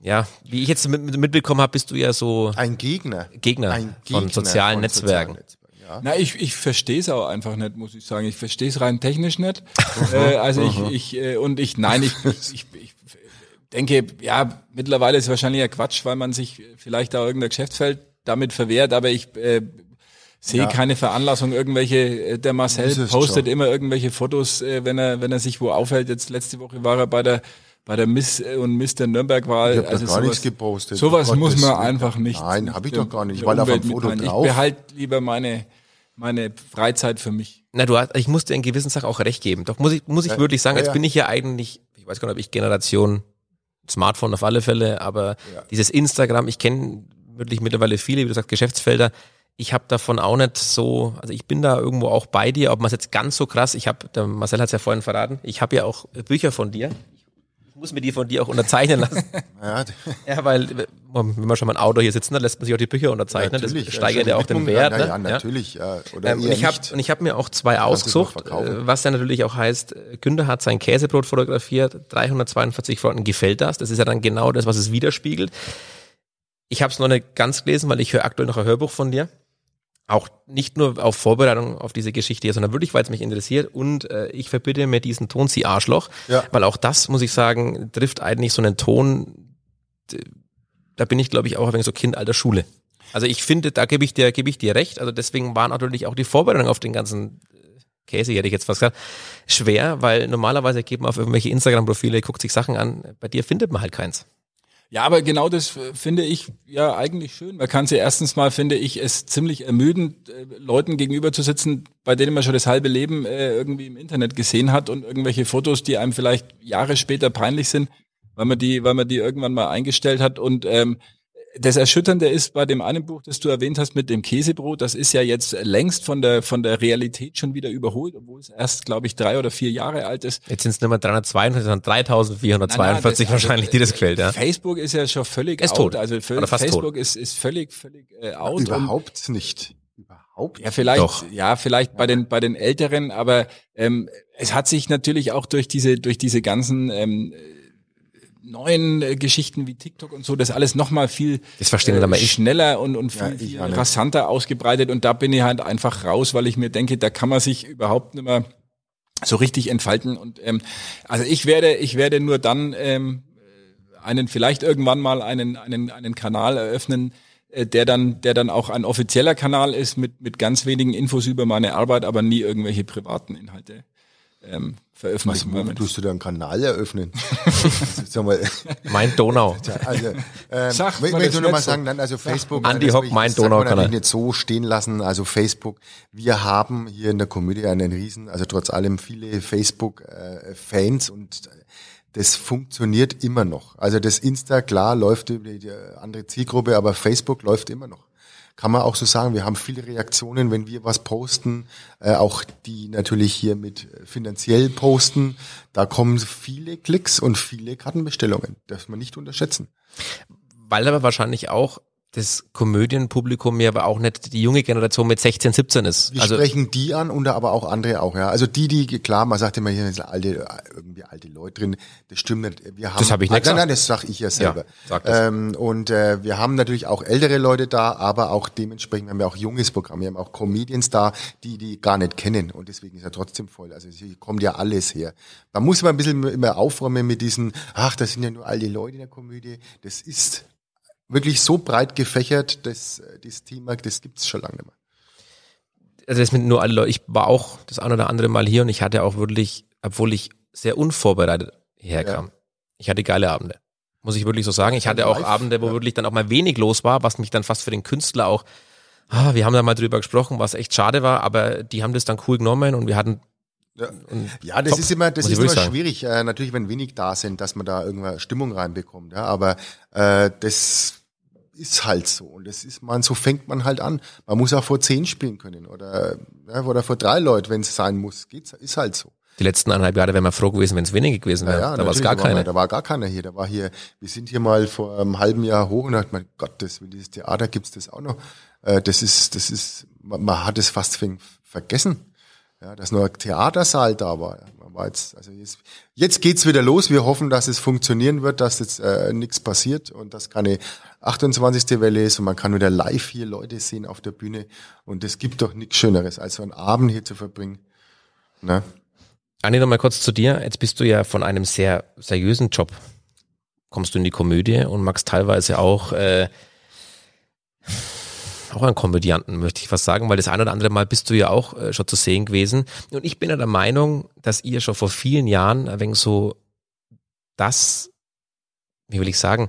A: ja, wie ich jetzt mit, mitbekommen habe, bist du ja so
C: ein Gegner,
A: Gegner, ein Gegner von sozialen von Netzwerken. Sozialen
D: ja. Na, ich, ich verstehe es auch einfach nicht, muss ich sagen. Ich verstehe es rein technisch nicht. äh, also ich, ich äh, und ich, nein, ich, ich, ich denke, ja, mittlerweile ist es wahrscheinlich ja Quatsch, weil man sich vielleicht da irgendein Geschäftsfeld damit verwehrt, aber ich äh, sehe ja. keine Veranlassung. Irgendwelche, äh, der Marcel postet schon. immer irgendwelche Fotos, äh, wenn er, wenn er sich wo aufhält. Jetzt letzte Woche war er bei der bei der Miss äh, und Mr. Nürnberg-Wahl.
C: Ich habe also gar sowas, nichts gepostet.
D: Sowas muss man einfach nicht.
C: Nein, habe ich doch gar nicht. Ich war da vom Foto
D: drauf. Ich behalte lieber meine meine Freizeit für mich.
A: Na, du hast, ich muss dir in gewissen Sachen auch recht geben. Doch muss ich, muss ich ja, wirklich sagen, ja, jetzt bin ich ja eigentlich, ich weiß gar nicht, ob ich Generation Smartphone auf alle Fälle, aber ja. dieses Instagram, ich kenne wirklich mittlerweile viele, wie du sagst, Geschäftsfelder. Ich habe davon auch nicht so, also ich bin da irgendwo auch bei dir, ob man es jetzt ganz so krass, ich habe, der Marcel hat es ja vorhin verraten, ich habe ja auch Bücher von dir muss mir die von dir auch unterzeichnen lassen. ja. ja, weil wenn man schon mal ein Auto hier sitzen, dann lässt man sich auch die Bücher unterzeichnen. Ja, das steigert ja auch den Wert.
C: Ja, ne? ja natürlich. Ja. Oder
A: ähm, und ich habe und ich habe mir auch zwei ausgesucht, äh, was ja natürlich auch heißt, Günther hat sein Käsebrot fotografiert, 342 Franken gefällt das. Das ist ja dann genau das, was es widerspiegelt. Ich habe es noch nicht ganz gelesen, weil ich höre aktuell noch ein Hörbuch von dir auch nicht nur auf Vorbereitung auf diese Geschichte, sondern wirklich, weil es mich interessiert. Und äh, ich verbitte mir diesen Ton, sie Arschloch, ja. weil auch das, muss ich sagen, trifft eigentlich so einen Ton, da bin ich, glaube ich, auch ein wenig so Kind alter Schule. Also ich finde, da gebe ich dir, gebe ich dir recht. Also deswegen war natürlich auch die Vorbereitung auf den ganzen äh, Käse, hätte ich jetzt fast gesagt, schwer, weil normalerweise geht man auf irgendwelche Instagram-Profile, guckt sich Sachen an. Bei dir findet man halt keins.
D: Ja, aber genau das äh, finde ich ja eigentlich schön. Man kann sie erstens mal, finde ich, es ziemlich ermüdend, äh, Leuten gegenüber zu sitzen, bei denen man schon das halbe Leben äh, irgendwie im Internet gesehen hat und irgendwelche Fotos, die einem vielleicht Jahre später peinlich sind, weil man die, weil man die irgendwann mal eingestellt hat und ähm, das Erschütternde ist bei dem einen Buch, das du erwähnt hast mit dem Käsebrot, das ist ja jetzt längst von der von der Realität schon wieder überholt, obwohl es erst, glaube ich, drei oder vier Jahre alt ist.
A: Jetzt sind es nicht mehr 342, sondern 3442 wahrscheinlich, die das gefällt. Ja.
D: Facebook ist ja schon völlig
A: ist
D: out.
A: Tot.
D: Also Facebook ist, ist völlig völlig äh, out.
C: Überhaupt nicht. Überhaupt?
D: Ja, vielleicht, Doch. ja, vielleicht bei den bei den Älteren, aber ähm, es hat sich natürlich auch durch diese durch diese ganzen ähm, neuen äh, Geschichten wie TikTok und so, das alles nochmal viel
A: das verstehen äh,
D: schneller und, und viel, ja, viel rasanter ausgebreitet. Und da bin ich halt einfach raus, weil ich mir denke, da kann man sich überhaupt nicht mehr so richtig entfalten. Und ähm, also ich werde, ich werde nur dann ähm, einen vielleicht irgendwann mal einen einen einen Kanal eröffnen, äh, der dann der dann auch ein offizieller Kanal ist mit mit ganz wenigen Infos über meine Arbeit, aber nie irgendwelche privaten Inhalte ähm, veröffentlichen.
C: Was tust du da einen Kanal eröffnen?
A: Sag mal. Mein Donau.
C: Also, ähm, Sag ich möchte nur mal sagen, dann also Facebook.
A: Andi Hock, mein Donau
C: kann ich nicht so stehen lassen. Also Facebook, wir haben hier in der Community einen riesen, also trotz allem viele Facebook-Fans und das funktioniert immer noch. Also das Insta, klar, läuft über die andere Zielgruppe, aber Facebook läuft immer noch kann man auch so sagen, wir haben viele Reaktionen, wenn wir was posten, äh, auch die natürlich hier mit finanziell posten, da kommen viele Klicks und viele Kartenbestellungen, darf man nicht unterschätzen.
A: Weil aber wahrscheinlich auch das Komödienpublikum ja aber auch nicht die junge Generation mit 16, 17 ist.
C: Wir also sprechen die an und aber auch andere auch, ja. Also die, die, klar, man sagt immer, hier sind alte, irgendwie alte Leute drin. Das stimmt nicht. Wir haben,
A: das habe ich nicht
C: Nein, nein, das sag ich ja selber. Ja. Ähm, und äh, wir haben natürlich auch ältere Leute da, aber auch dementsprechend haben wir auch junges Programm. Wir haben auch Comedians da, die die gar nicht kennen. Und deswegen ist er trotzdem voll. Also hier kommt ja alles her. Da muss man ein bisschen immer aufräumen mit diesen, ach, das sind ja nur alte Leute in der Komödie. Das ist wirklich so breit gefächert, dass äh, dieses Thema, das gibt's schon lange nicht mehr.
A: Also das mit nur alle Leute, ich war auch das ein oder andere Mal hier und ich hatte auch wirklich, obwohl ich sehr unvorbereitet herkam, ja. ich hatte geile Abende. Muss ich wirklich so sagen. Ich hatte auch Abende, wo ja. wirklich dann auch mal wenig los war, was mich dann fast für den Künstler auch, ah, wir haben da mal drüber gesprochen, was echt schade war, aber die haben das dann cool genommen und wir hatten
C: ja, ja das top, ist immer, das ist immer schwierig, äh, natürlich, wenn wenig da sind, dass man da irgendwann Stimmung reinbekommt. Ja, aber äh, das ist halt so. Und das ist man, so fängt man halt an. Man muss auch vor zehn spielen können oder, ja, oder vor drei Leuten, wenn es sein muss. Geht's, ist halt so.
A: Die letzten eineinhalb Jahre wären wir froh gewesen, wenn es wenige gewesen wäre. Ja, ja, da war es gar keiner.
C: Da war gar keiner hier. Da war hier, wir sind hier mal vor einem halben Jahr hoch und dachte, mein Gott, das, dieses Theater gibt's das auch noch. Äh, das ist, das ist, man, man hat es fast vergessen. Ja, dass nur ein Theatersaal da war. Man war jetzt, also jetzt, jetzt geht's wieder los. Wir hoffen, dass es funktionieren wird, dass jetzt äh, nichts passiert und dass keine 28. Welle ist und man kann wieder live hier Leute sehen auf der Bühne. Und es gibt doch nichts Schöneres, als so einen Abend hier zu verbringen. Ne?
A: Anni, noch mal kurz zu dir. Jetzt bist du ja von einem sehr seriösen Job. Kommst du in die Komödie und magst teilweise auch äh, auch ein Komödianten, möchte ich was sagen, weil das ein oder andere Mal bist du ja auch äh, schon zu sehen gewesen. Und ich bin ja der Meinung, dass ihr schon vor vielen Jahren ein wenig so das, wie will ich sagen,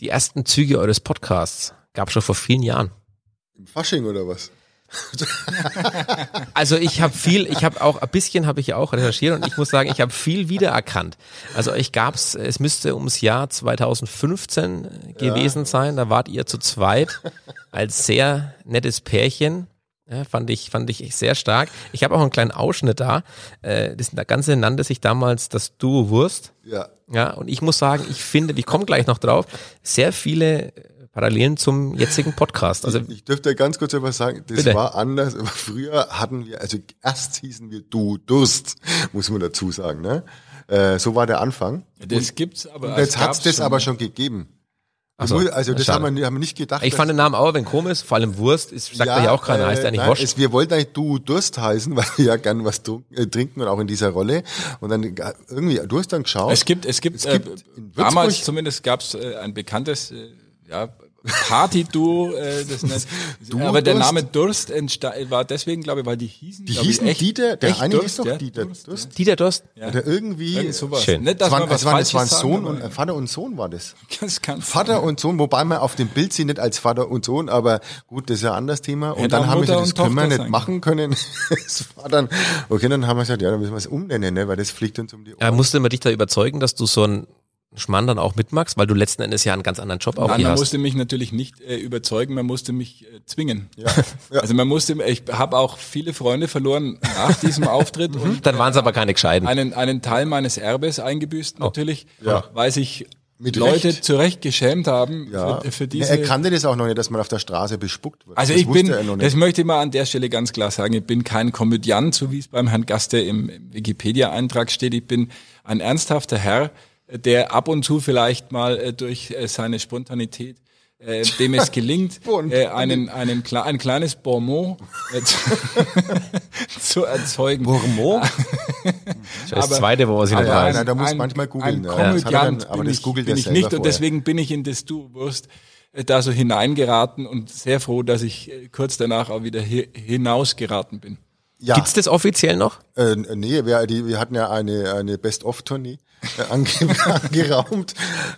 A: die ersten Züge eures Podcasts gab schon vor vielen Jahren.
C: Im Fasching oder was?
A: also ich habe viel, ich habe auch ein bisschen habe ich auch recherchiert und ich muss sagen, ich habe viel wiedererkannt. Also ich gab's, es müsste ums Jahr 2015 gewesen ja. sein. Da wart ihr zu zweit als sehr nettes Pärchen. Ja, fand ich fand ich sehr stark. Ich habe auch einen kleinen Ausschnitt da. Äh, das Ganze nannte sich damals das Duo Wurst.
C: Ja.
A: Ja, und ich muss sagen, ich finde, ich komme gleich noch drauf, sehr viele Parallelen zum jetzigen Podcast.
C: Also ich, ich dürfte ganz kurz etwas sagen, das bitte. war anders. Aber früher hatten wir, also erst hießen wir Du Durst, muss man dazu sagen. Ne? Äh, so war der Anfang.
D: Das und, gibt's aber.
C: Und jetzt hat's das aber schon gegeben.
A: So,
C: also das haben wir, haben wir nicht gedacht.
A: Ich fand den Namen auch wenn komisch, vor allem Wurst, ist, sagt ja, ja auch keiner, heißt ja nicht Wurst.
C: wir wollten eigentlich Du Durst heißen, weil wir ja gerne was äh, trinken und auch in dieser Rolle. Und dann äh, irgendwie, du hast dann geschaut.
D: Es gibt, es gibt, es gibt äh, damals zumindest gab es äh, ein bekanntes äh, ja, Party-Duo, äh, das nennt, du aber der Name Durst war deswegen, glaube ich, weil die hießen,
C: die hießen ich, echt, Dieter, der
A: echt
C: eine
A: Durst,
C: doch
A: ja?
C: Dieter
A: Durst. Durst. Dieter Durst.
C: Ja. Oder irgendwie,
A: Irgend sowas.
C: Schön. Nicht, dass es, waren, es, waren, es waren Sohn und, äh, Vater und Sohn war das.
D: das kann
C: Vater sein. und Sohn, wobei man auf dem Bild sie nicht als Vater und Sohn, aber gut, das ist ja ein anderes Thema. Und dann haben wir gesagt, das können wir nicht sein. machen können. das war dann, okay, dann haben wir gesagt, ja, dann müssen wir es umnennen, ne, weil das fliegt uns um die
A: Ohren. Ja, musste man dich da überzeugen, dass du so ein Schmarrn dann auch mitmachst, weil du letzten Endes ja einen ganz anderen Job auch
D: Nein,
A: hier
D: man
A: hast.
D: musste mich natürlich nicht äh, überzeugen, man musste mich äh, zwingen. Ja. ja. Also man musste, ich habe auch viele Freunde verloren nach diesem Auftritt.
A: und, dann waren es aber keine gescheiden.
D: Einen, einen Teil meines Erbes eingebüßt oh. natürlich, ja. weil sich mit Leute Recht. zu Recht geschämt haben
C: ja. für, für diese. Er kannte das auch noch nicht, dass man auf der Straße bespuckt wird.
D: Also das ich bin, das möchte ich mal an der Stelle ganz klar sagen, ich bin kein Komödiant, so wie es beim Herrn Gaste im Wikipedia-Eintrag steht. Ich bin ein ernsthafter Herr, der ab und zu vielleicht mal äh, durch äh, seine Spontanität äh, dem es gelingt, äh, einen, einen, ein kleines Bonmot äh, zu, erzeugen.
A: Bonmot? das ist das zweite, wo ich nicht
C: weiß. Nein, da muss manchmal googeln.
D: Ein ja. Komödiant aber das googelt bin ich nicht vorher. und deswegen bin ich in das Du-Wurst äh, da so hineingeraten und sehr froh, dass ich äh, kurz danach auch wieder hier hinausgeraten bin.
A: Ja. Gibt's das offiziell noch?
C: Äh, nee, wir, die, wir hatten ja eine, eine Best-of-Tournee angeraumt.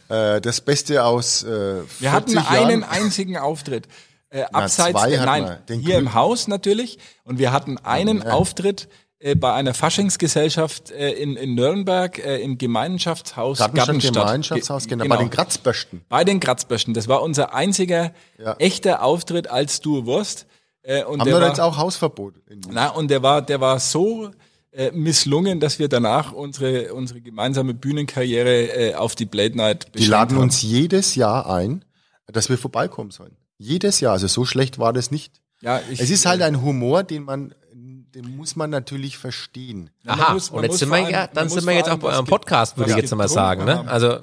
C: Äh, das Beste aus äh,
D: Wir hatten einen Jahren. einzigen Auftritt. Äh, abseits, Na, äh, nein, hier im Haus natürlich. Und wir hatten einen ja. Auftritt äh, bei einer Faschingsgesellschaft äh, in, in Nürnberg äh, im Gemeinschaftshaus
C: Gartenstadt. Gartenstadt. Gemeinschaftshaus, genau, genau, bei den Kratzböschen.
D: Bei den Kratzböschen. Das war unser einziger ja. echter Auftritt als Du Wurst.
C: Äh, und Haben wir war, jetzt auch Hausverbot?
D: Na, und der war, der war so äh, misslungen, dass wir danach unsere, unsere gemeinsame Bühnenkarriere äh, auf die Blade Night
C: Die laden haben. uns jedes Jahr ein, dass wir vorbeikommen sollen. Jedes Jahr. Also so schlecht war das nicht. Ja, ich, es ist halt äh, ein Humor, den man den muss man natürlich verstehen.
A: Aha,
C: muss,
A: und jetzt sind wir ja, dann sind wir jetzt auch bei eurem Podcast, würde ich jetzt mal sagen. Ne? Also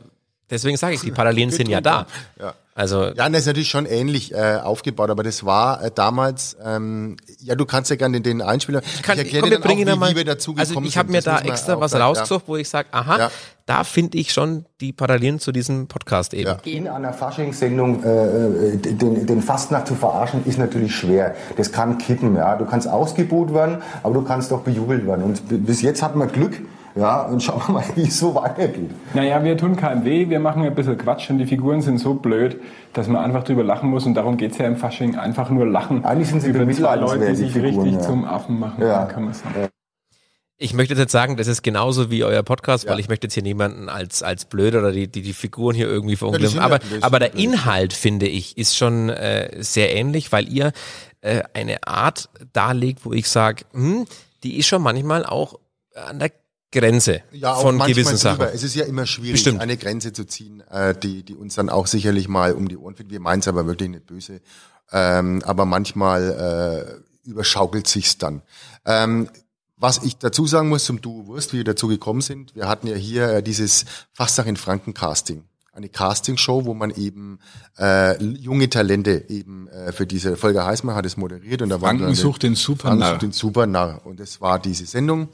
A: deswegen sage ich, die Parallelen sind ja da.
C: Ja. Also ja, das ist natürlich schon ähnlich äh, aufgebaut, aber das war äh, damals. Ähm, ja, du kannst ja gerne den, den Einspieler.
A: Ich, kann, ich erkläre komm, dir auch, wie, wie wir dazu also gekommen Also ich habe mir da extra was rausgesucht, ja. wo ich sage, aha, ja. da finde ich schon die Parallelen zu diesem Podcast eben. Ja.
E: In einer Faschingssendung äh, äh, den, den Fastnacht zu verarschen, ist natürlich schwer. Das kann kippen. Ja, du kannst ausgebuht werden, aber du kannst doch bejubelt werden. Und bis jetzt hat man Glück ja, und schauen wir mal, wie es so weitergeht.
F: Naja, wir tun keinem weh, wir machen ein bisschen Quatsch und die Figuren sind so blöd, dass man einfach drüber lachen muss und darum geht es ja im Fasching, einfach nur lachen.
E: Eigentlich sind sie
F: über zwei Leute, die sich Figuren, richtig ja. zum Affen machen, ja. kann man sagen.
A: Ich möchte jetzt sagen, das ist genauso wie euer Podcast, ja. weil ich möchte jetzt hier niemanden als, als blöd oder die, die, die Figuren hier irgendwie verunglimpfen. aber, aber der Inhalt, finde ich, ist schon äh, sehr ähnlich, weil ihr äh, eine Art darlegt, wo ich sage, hm, die ist schon manchmal auch an der Grenze ja, von gewissen Sachen.
C: Es ist ja immer schwierig, Bestimmt. eine Grenze zu ziehen, äh, die, die uns dann auch sicherlich mal um die Ohren fällt. Wir meinen es aber wirklich nicht böse. Ähm, aber manchmal äh, überschaukelt sich's dann. Ähm, was ich dazu sagen muss zum Duo Wurst, wie wir dazu gekommen sind, wir hatten ja hier äh, dieses Fastnacht in Franken Casting. Eine Castingshow, wo man eben äh, junge Talente eben äh, für diese Folge Heißmann hat es moderiert und da
D: Franken
C: waren
D: sucht den Supernarr. Franken sucht
C: den Supernarr und das war diese Sendung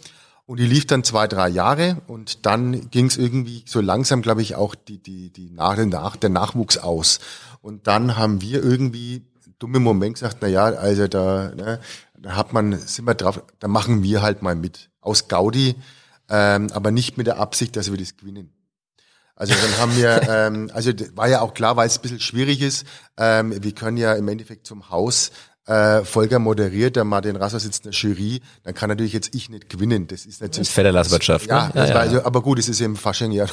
C: und die lief dann zwei, drei Jahre und dann ging es irgendwie so langsam, glaube ich, auch die, die, die nach, nach, der Nachwuchs aus. Und dann haben wir irgendwie dumme Moment gesagt, na ja, also da, ne, da hat man, sind wir drauf, da machen wir halt mal mit. Aus Gaudi, ähm, aber nicht mit der Absicht, dass wir das gewinnen. Also dann haben wir, ähm, also war ja auch klar, weil es ein bisschen schwierig ist, ähm, wir können ja im Endeffekt zum Haus äh, Volker moderiert, der Martin Rasser sitzt in der Jury, dann kann natürlich jetzt ich nicht gewinnen. Das ist natürlich. Das ist
A: Federlasswirtschaft.
C: Ja, ne? ja, ja, also, aber gut, es ist im Fasching ja.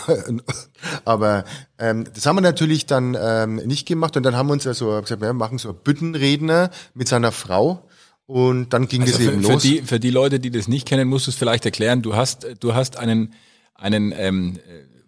C: aber ähm, das haben wir natürlich dann ähm, nicht gemacht und dann haben wir uns ja so gesagt, wir machen so einen Büttenredner mit seiner Frau. Und dann ging also das eben
D: für
C: los.
D: Die, für die Leute, die das nicht kennen, musst du es vielleicht erklären. Du hast, du hast einen, einen ähm,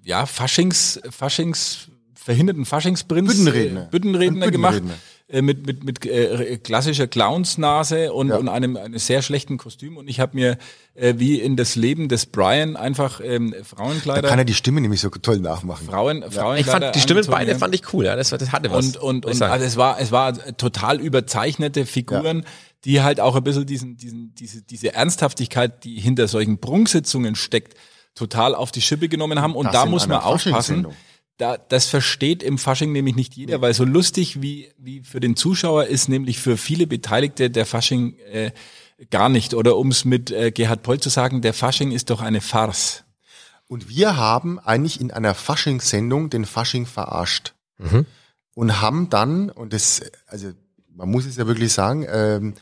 D: ja, Faschings, Faschings, verhinderten Faschingsprinz,
C: Büttenredner,
D: äh, Büttenredner gemacht. Äh, mit, mit, mit äh, klassischer Clownsnase und, ja. und einem, einem sehr schlechten Kostüm. Und ich habe mir äh, wie in das Leben des Brian einfach ähm, Frauenkleider. Da
C: kann er die Stimme nämlich so toll nachmachen.
D: Frauen, ja. Frauenkleider.
A: Ich fand die Stimmen beide fand ich cool, ja. Das, das hatte was.
D: Und, und, und also es war, es war total überzeichnete Figuren. Ja die halt auch ein bisschen diesen, diesen, diese, diese Ernsthaftigkeit, die hinter solchen Prunksitzungen steckt, total auf die Schippe genommen haben. Und das da muss man aufpassen da, das versteht im Fasching nämlich nicht jeder, weil so lustig wie, wie für den Zuschauer ist nämlich für viele Beteiligte der Fasching äh, gar nicht. Oder um es mit äh, Gerhard Poll zu sagen, der Fasching ist doch eine Farce.
C: Und wir haben eigentlich in einer Fasching-Sendung den Fasching verarscht. Mhm. Und haben dann, und das, also man muss es ja wirklich sagen, ähm,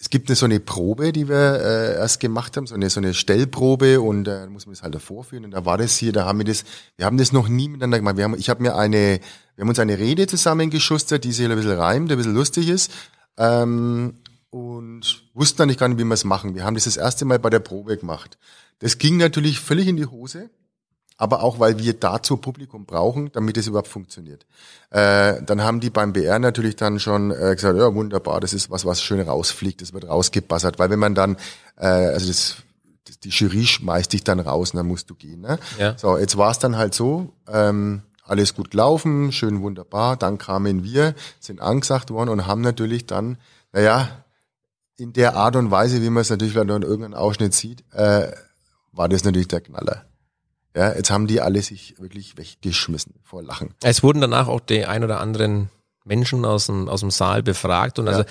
C: es gibt eine, so eine Probe, die wir äh, erst gemacht haben, so eine, so eine Stellprobe und äh, muss man das halt davor führen. Und da war das hier, da haben wir das, wir haben das noch nie miteinander gemacht. Wir haben, ich habe mir eine, wir haben uns eine Rede zusammengeschustert, die sich ein bisschen reimt, ein bisschen lustig ist. Ähm, und wussten dann nicht gar nicht, wie wir es machen. Wir haben das das erste Mal bei der Probe gemacht. Das ging natürlich völlig in die Hose aber auch weil wir dazu Publikum brauchen, damit es überhaupt funktioniert. Äh, dann haben die beim BR natürlich dann schon äh, gesagt, ja wunderbar, das ist was, was schön rausfliegt, das wird rausgebassert, weil wenn man dann, äh, also das, die Jury schmeißt dich dann raus und dann musst du gehen. Ne? Ja. So, jetzt war es dann halt so, ähm, alles gut gelaufen, schön wunderbar, dann kamen wir, sind angesagt worden und haben natürlich dann, naja, in der Art und Weise, wie man es natürlich vielleicht noch in irgendeinem Ausschnitt sieht, äh, war das natürlich der Knaller. Ja, jetzt haben die alle sich wirklich weggeschmissen vor Lachen.
A: Es wurden danach auch die ein oder anderen Menschen aus dem, aus dem Saal befragt und also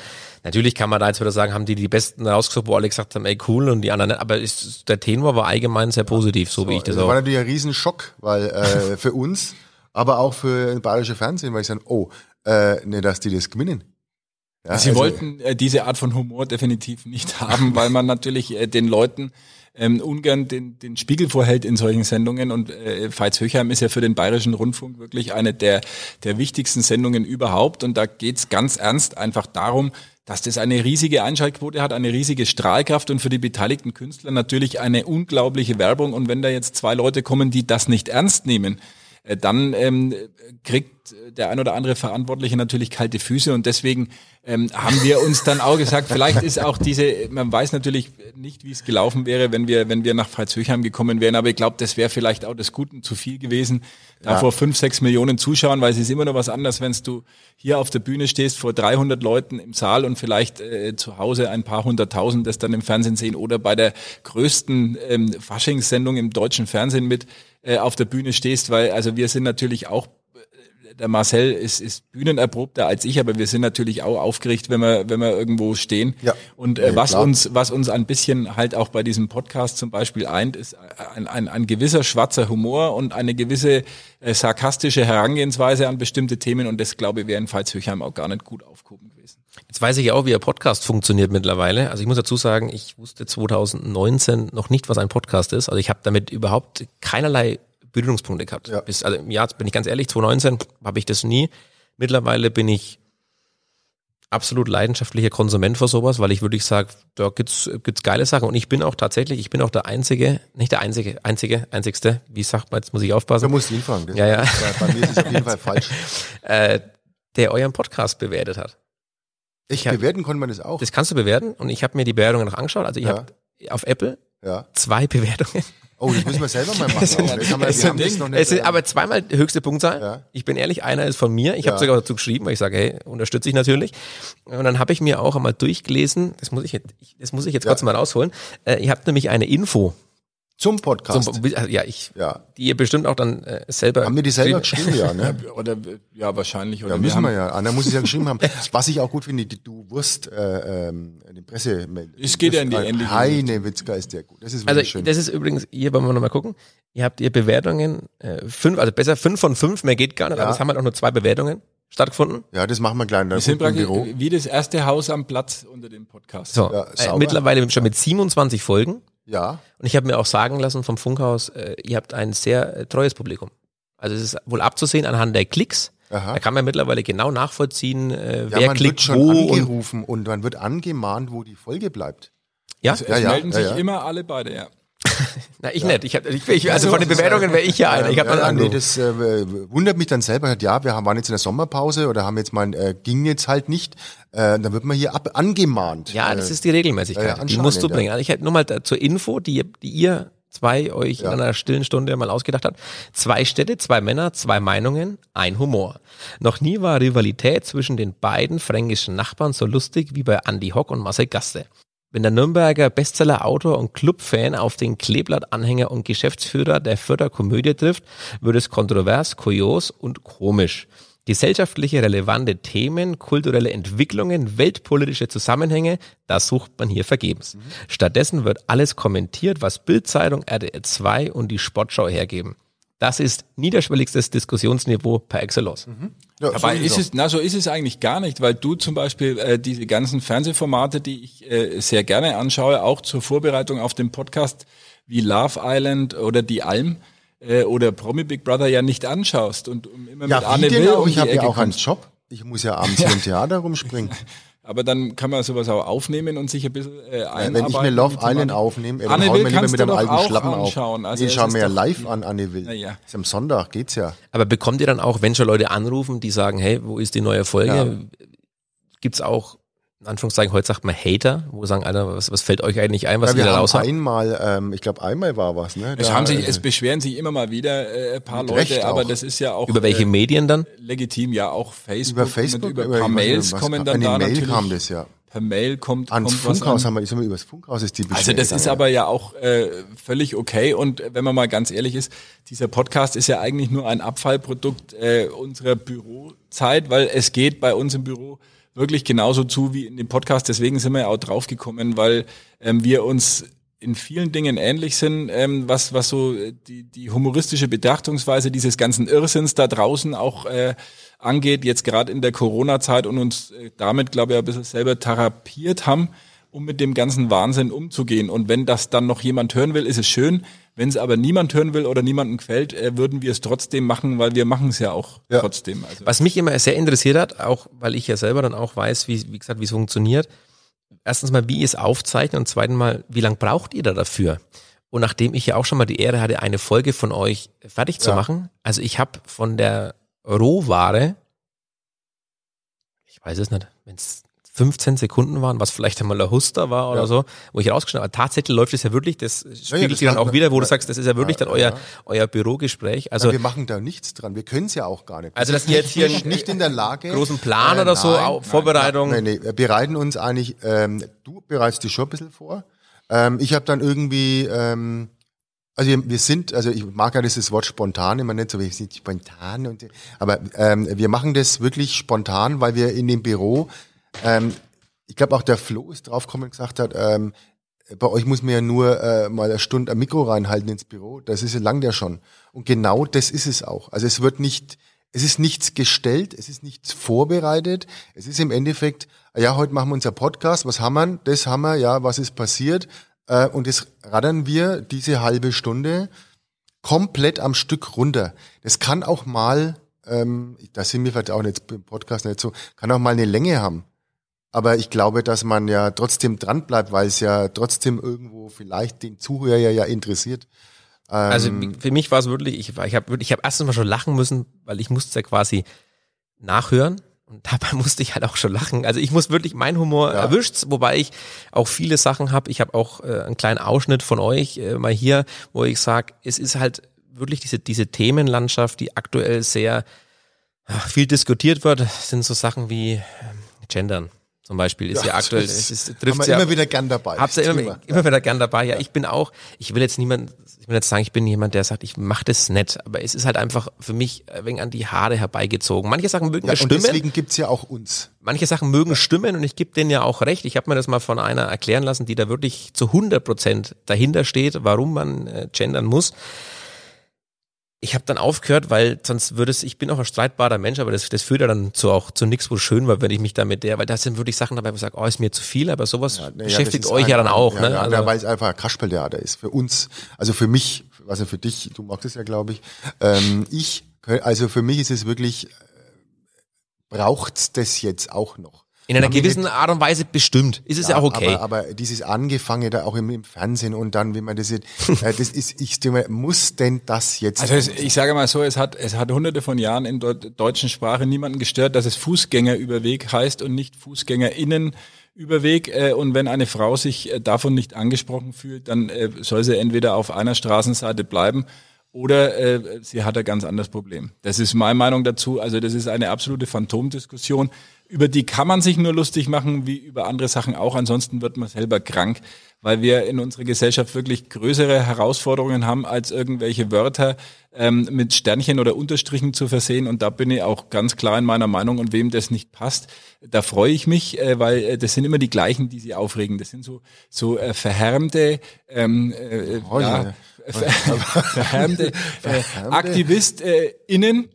A: natürlich kann man da jetzt wieder sagen, haben die die Besten rausgesucht, wo alle gesagt haben, ey cool und die anderen nicht, aber ist, der Tenor war allgemein sehr positiv, so, so wie ich das
C: auch.
A: Das
C: war natürlich ein Riesenschock, weil äh, für uns, aber auch für ein bayerische Fernsehen, weil ich sage, oh, äh, ne, dass die das gewinnen.
D: Ja, Sie also, wollten äh, diese Art von Humor definitiv nicht haben, weil man natürlich äh, den Leuten ähm, ungern den, den Spiegel vorhält in solchen Sendungen. Und äh, Veits Höchheim ist ja für den Bayerischen Rundfunk wirklich eine der, der wichtigsten Sendungen überhaupt. Und da geht's ganz ernst einfach darum, dass das eine riesige Einschaltquote hat, eine riesige Strahlkraft und für die beteiligten Künstler natürlich eine unglaubliche Werbung. Und wenn da jetzt zwei Leute kommen, die das nicht ernst nehmen, dann ähm, kriegt der ein oder andere Verantwortliche natürlich kalte Füße und deswegen ähm, haben wir uns dann auch gesagt, vielleicht ist auch diese, man weiß natürlich nicht, wie es gelaufen wäre, wenn wir, wenn wir nach Freizhöchheim gekommen wären, aber ich glaube, das wäre vielleicht auch des Guten zu viel gewesen, da ja. vor fünf, sechs Millionen Zuschauern, weil es ist immer noch was anderes, wenn du hier auf der Bühne stehst vor 300 Leuten im Saal und vielleicht äh, zu Hause ein paar hunderttausend das dann im Fernsehen sehen oder bei der größten ähm, Faschingssendung im deutschen Fernsehen mit äh, auf der Bühne stehst, weil also wir sind natürlich auch der Marcel ist, ist bühnenerprobter als ich, aber wir sind natürlich auch aufgeregt, wenn wir, wenn wir irgendwo stehen. Ja. Und äh, was klar. uns, was uns ein bisschen halt auch bei diesem Podcast zum Beispiel eint, ist ein, ein, ein gewisser schwarzer Humor und eine gewisse äh, sarkastische Herangehensweise an bestimmte Themen. Und das, glaube ich, wäre in Pfalz-Höchheim auch gar nicht gut aufgehoben gewesen.
A: Jetzt weiß ich ja auch, wie Ihr Podcast funktioniert mittlerweile. Also ich muss dazu sagen, ich wusste 2019 noch nicht, was ein Podcast ist. Also ich habe damit überhaupt keinerlei Berührungspunkte gehabt. Ja. Bis, also im Jahr, bin ich ganz ehrlich, 2019 habe ich das nie. Mittlerweile bin ich absolut leidenschaftlicher Konsument für sowas, weil ich würde ich sagen, da gibt's gibt's geile Sachen und ich bin auch tatsächlich, ich bin auch der einzige, nicht der einzige, einzige, einzigste, wie sagt man, jetzt muss ich aufpassen.
C: Du musst ihn fragen.
A: Ja, ja.
C: Bei mir ist es auf jeden Fall falsch.
A: äh, der euren Podcast bewertet hat.
C: Ich, ich bewerten konnte man das auch.
A: Das kannst du bewerten und ich habe mir die Bewertungen noch angeschaut. Also ich ja. habe auf Apple ja. zwei Bewertungen.
C: Oh, das müssen wir selber mal machen.
A: Sind, wir, es sind, es sind aber zweimal höchste Punktzahl. Ja. Ich bin ehrlich, einer ist von mir. Ich ja. habe sogar dazu geschrieben, weil ich sage, hey, unterstütze ich natürlich. Und dann habe ich mir auch einmal durchgelesen, das muss ich jetzt, das muss ich jetzt ja. kurz mal rausholen. Äh, ihr habt nämlich eine Info
C: zum Podcast. Zum,
A: ja, ich, ja. die ihr bestimmt auch dann äh, selber.
C: Haben wir die selber geschrieben, ja, ne?
D: oder, ja, wahrscheinlich. Oder
C: ja, müssen wir, wir ja. Anna muss es ja geschrieben haben. Was ich auch gut finde, du wirst äh, ähm, die Presse melden.
D: Es geht ja in die
C: ähnliche Heine Witzka ist der gut.
A: Das ist also, schön. Das ist übrigens, hier wollen wir nochmal gucken. Ihr habt ihr Bewertungen, äh, fünf, also besser fünf von fünf, mehr geht gar nicht, ja. aber es haben halt auch nur zwei Bewertungen stattgefunden.
C: Ja, das machen wir gleich.
D: Wir sind praktisch wie das erste Haus am Platz unter dem Podcast.
A: So, ja, äh, mittlerweile schon mit 27 Folgen.
C: Ja.
A: Und ich habe mir auch sagen lassen vom Funkhaus, äh, ihr habt ein sehr äh, treues Publikum. Also es ist wohl abzusehen anhand der Klicks. Aha. Da kann man mittlerweile genau nachvollziehen, äh, ja, wer man klickt
C: wird schon wo angerufen und, und man wird angemahnt, wo die Folge bleibt.
D: Ja, also, es, es ja, melden ja, sich immer alle beide, ja.
A: Na, ich ja. nicht. Ich, ich, ich, also von den Bewertungen wäre ich ja einer. Ich hab
C: ja, nee, das äh, wundert mich dann selber. Ja, wir waren jetzt in der Sommerpause oder haben jetzt mal, äh, ging jetzt halt nicht. Äh, dann wird man hier ab, angemahnt.
A: Ja, das ist die Regelmäßigkeit. Ja, die musst du bringen. Also ich hätte nur mal da, zur Info, die, die ihr zwei euch ja. in einer stillen Stunde mal ausgedacht habt. Zwei Städte, zwei Männer, zwei Meinungen, ein Humor. Noch nie war Rivalität zwischen den beiden fränkischen Nachbarn so lustig wie bei Andy Hock und Marcel Gaste. Wenn der Nürnberger Bestseller-Autor und Clubfan auf den Kleeblatt-Anhänger und Geschäftsführer der Fürther Komödie trifft, wird es kontrovers, kurios und komisch. Gesellschaftliche relevante Themen, kulturelle Entwicklungen, weltpolitische Zusammenhänge, das sucht man hier vergebens. Mhm. Stattdessen wird alles kommentiert, was Bildzeitung, RTL 2 und die Sportschau hergeben. Das ist niederschwelligstes Diskussionsniveau per Excellence. Mhm.
D: Ja, Aber ist es, na, so ist es eigentlich gar nicht, weil du zum Beispiel äh, diese ganzen Fernsehformate, die ich äh, sehr gerne anschaue, auch zur Vorbereitung auf den Podcast wie Love Island oder Die Alm, äh, oder Promi Big Brother ja nicht anschaust und immer
C: ja, mit Arne Will um Ich habe ja auch einen Job. Ich muss ja abends hier im Theater rumspringen.
D: Aber dann kann man sowas auch aufnehmen und sich ein bisschen äh, einarbeiten.
C: Ja, wenn ich mir Love Island aufnehme, dann
D: Anne Will mir lieber mit einem alten Schlappen
C: anschauen. auf. Also ich schaue mir ja live an, Anne Will. Ja. Ist am Sonntag, geht's ja.
A: Aber bekommt ihr dann auch, wenn schon Leute anrufen, die sagen, hey, wo ist die neue Folge? Ja. Gibt's auch in Anführungszeichen, heute sagt man Hater, wo sagen, Alter, was, was fällt euch eigentlich ein, was ja,
C: wir da raus haben? Einmal, ähm, ich glaube einmal war was, ne?
D: Da, es haben sich, es beschweren sich immer mal wieder äh, ein paar Leute, aber das ist ja auch
A: über welche
D: äh,
A: Medien dann?
D: Legitim, ja auch Facebook,
C: über Facebook,
D: über, über paar Mails was, kommen dann da
C: Mail
D: natürlich.
C: kam das ja.
D: Per Mail kommt
C: ans
D: kommt
C: Funkhaus haben wir, sind wir über das Funkhaus ist die
D: Beschwerde Also das ist aber ja auch äh, völlig okay und wenn man mal ganz ehrlich ist, dieser Podcast ist ja eigentlich nur ein Abfallprodukt äh, unserer Bürozeit, weil es geht bei uns im Büro wirklich genauso zu wie in dem Podcast. Deswegen sind wir ja auch draufgekommen, weil ähm, wir uns in vielen Dingen ähnlich sind, ähm, was, was so die, die humoristische Betrachtungsweise dieses ganzen Irrsinns da draußen auch äh, angeht, jetzt gerade in der Corona-Zeit und uns äh, damit, glaube ich, ein bisschen selber therapiert haben, um mit dem ganzen Wahnsinn umzugehen. Und wenn das dann noch jemand hören will, ist es schön. Wenn es aber niemand hören will oder niemandem gefällt, äh, würden wir es trotzdem machen, weil wir machen es ja auch ja. trotzdem.
A: Also. Was mich immer sehr interessiert hat, auch weil ich ja selber dann auch weiß, wie, wie gesagt, wie es funktioniert. Erstens mal, wie ihr es aufzeichnet und zweitens mal, wie lange braucht ihr da dafür? Und nachdem ich ja auch schon mal die Ehre hatte, eine Folge von euch fertig zu ja. machen, also ich habe von der Rohware, ich weiß es nicht, wenn es 15 Sekunden waren, was vielleicht einmal ein Huster war oder ja. so, wo ich rausgeschnitten habe. Tatsächlich läuft es ja wirklich, das spiegelt ja, ja, sich dann auch wieder, wo du sagst, das ist ja wirklich dann euer, euer Bürogespräch. Also
C: wir machen da nichts dran, wir können es ja auch gar nicht.
A: Also dass ihr jetzt hier
C: nicht in der Lage
A: großen Plan äh, oder so, nein, Vorbereitung.
C: Nein, nein, wir bereiten uns eigentlich, ähm, du bereitest dich schon ein bisschen vor. Ähm, ich habe dann irgendwie, ähm, also wir, wir, sind, also ich mag ja dieses Wort spontan immer nicht so, wir sind spontan und aber ähm, wir machen das wirklich spontan, weil wir in dem Büro ähm, ich glaube auch der Flo ist draufgekommen und gesagt hat, ähm, bei euch muss man ja nur äh, mal eine Stunde ein Mikro reinhalten ins Büro. Das ist ja lang der schon. Und genau das ist es auch. Also es wird nicht, es ist nichts gestellt, es ist nichts vorbereitet. Es ist im Endeffekt, ja, heute machen wir unser Podcast, was haben wir? Das haben wir, ja, was ist passiert? Äh, und das raddern wir diese halbe Stunde komplett am Stück runter. Das kann auch mal, ähm, da sind wir vielleicht auch nicht im Podcast nicht so, kann auch mal eine Länge haben. Aber ich glaube, dass man ja trotzdem dran bleibt, weil es ja trotzdem irgendwo vielleicht den Zuhörer ja interessiert.
A: also ähm, für mich war es wirklich, ich, ich habe ich hab erstens mal schon lachen müssen, weil ich musste ja quasi nachhören. Und dabei musste ich halt auch schon lachen. Also ich muss wirklich, mein Humor ja. erwischt, wobei ich auch viele Sachen habe. Ich habe auch äh, einen kleinen Ausschnitt von euch äh, mal hier, wo ich sage, es ist halt wirklich diese, diese Themenlandschaft, die aktuell sehr ach, viel diskutiert wird, sind so Sachen wie äh, Gendern zum Beispiel ist ja, ja aktuell, es ist,
C: trifft ja immer wieder gern dabei.
A: Hab's ja immer, immer wieder gern dabei. Ja, ich bin auch, ich will jetzt niemand, ich will jetzt sagen, ich bin jemand, der sagt, ich mache das nett, aber es ist halt einfach für mich ein wenig an die Haare herbeigezogen. Manche Sachen mögen ja, stimmen. Und
C: deswegen gibt's ja auch uns.
A: Manche Sachen mögen stimmen und ich gebe denen ja auch recht. Ich habe mir das mal von einer erklären lassen, die da wirklich zu 100 Prozent dahinter steht, warum man äh, gendern muss ich habe dann aufgehört, weil sonst würde es, ich bin auch ein streitbarer Mensch, aber das, das führt ja dann zu auch zu nichts, wo schön war, wenn ich mich da mit der, weil da sind wirklich Sachen dabei, wo ich sage, oh, ist mir zu viel, aber sowas ja, nee, beschäftigt ja, euch ja dann auch. Ja, ne?
C: Ja, also, weil es einfach ein Kasperltheater ist. Für uns, also für mich, also für dich, du magst es ja, glaube ich. Ähm, ich, also für mich ist es wirklich, äh, braucht's das jetzt auch noch?
A: In einer gewissen Art und Weise bestimmt. Ist es ja, ja auch okay.
C: Aber, aber dieses Angefangene da auch im, im, Fernsehen und dann, wie man das jetzt, äh, das ist, ich stimme, muss denn das jetzt?
D: Also es, ich sage mal so, es hat, es hat hunderte von Jahren in der deutschen Sprache niemanden gestört, dass es Fußgängerüberweg heißt und nicht FußgängerInnen. Überweg äh, und wenn eine Frau sich äh, davon nicht angesprochen fühlt, dann äh, soll sie entweder auf einer Straßenseite bleiben oder äh, sie hat ein ganz anderes Problem. Das ist meine Meinung dazu. Also das ist eine absolute Phantomdiskussion über die kann man sich nur lustig machen, wie über andere Sachen auch. Ansonsten wird man selber krank, weil wir in unserer Gesellschaft wirklich größere Herausforderungen haben, als irgendwelche Wörter ähm, mit Sternchen oder Unterstrichen zu versehen. Und da bin ich auch ganz klar in meiner Meinung. Und wem das nicht passt, da freue ich mich, äh, weil äh, das sind immer die gleichen, die sie aufregen. Das sind so so äh, verhärmte, ähm, äh, oh, ja, ver verhärmte, äh, AktivistInnen,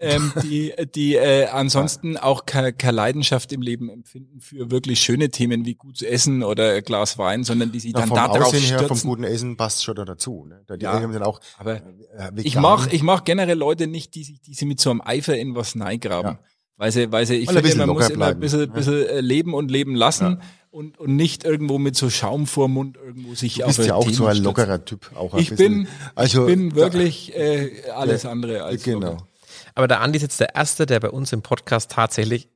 D: ähm, die, die äh, ansonsten auch keine Leidenschaft im Leben empfinden für wirklich schöne Themen wie gut zu essen oder ein Glas Wein, sondern die sich dann ja, darauf Aussehen stürzen. Her,
C: vom guten Essen passt schon dazu. Ne?
D: Die ja, sind auch aber äh, ich mag ich mag generell Leute nicht, die sich die sich mit so einem Eifer in was neigraben. Ja. Weil sie, weil sie, ich finde, man muss immer ein bisschen, bisschen ja. Äh, leben und leben lassen. Ja und, und nicht irgendwo mit so Schaum vor Mund irgendwo sich
C: du bist auf ja auch Themen so ein lockerer Typ. Auch
D: ich bin, also, ich bin wirklich äh, alles andere als genau. Locker.
A: Aber der Andi ist jetzt der Erste, der bei uns im Podcast tatsächlich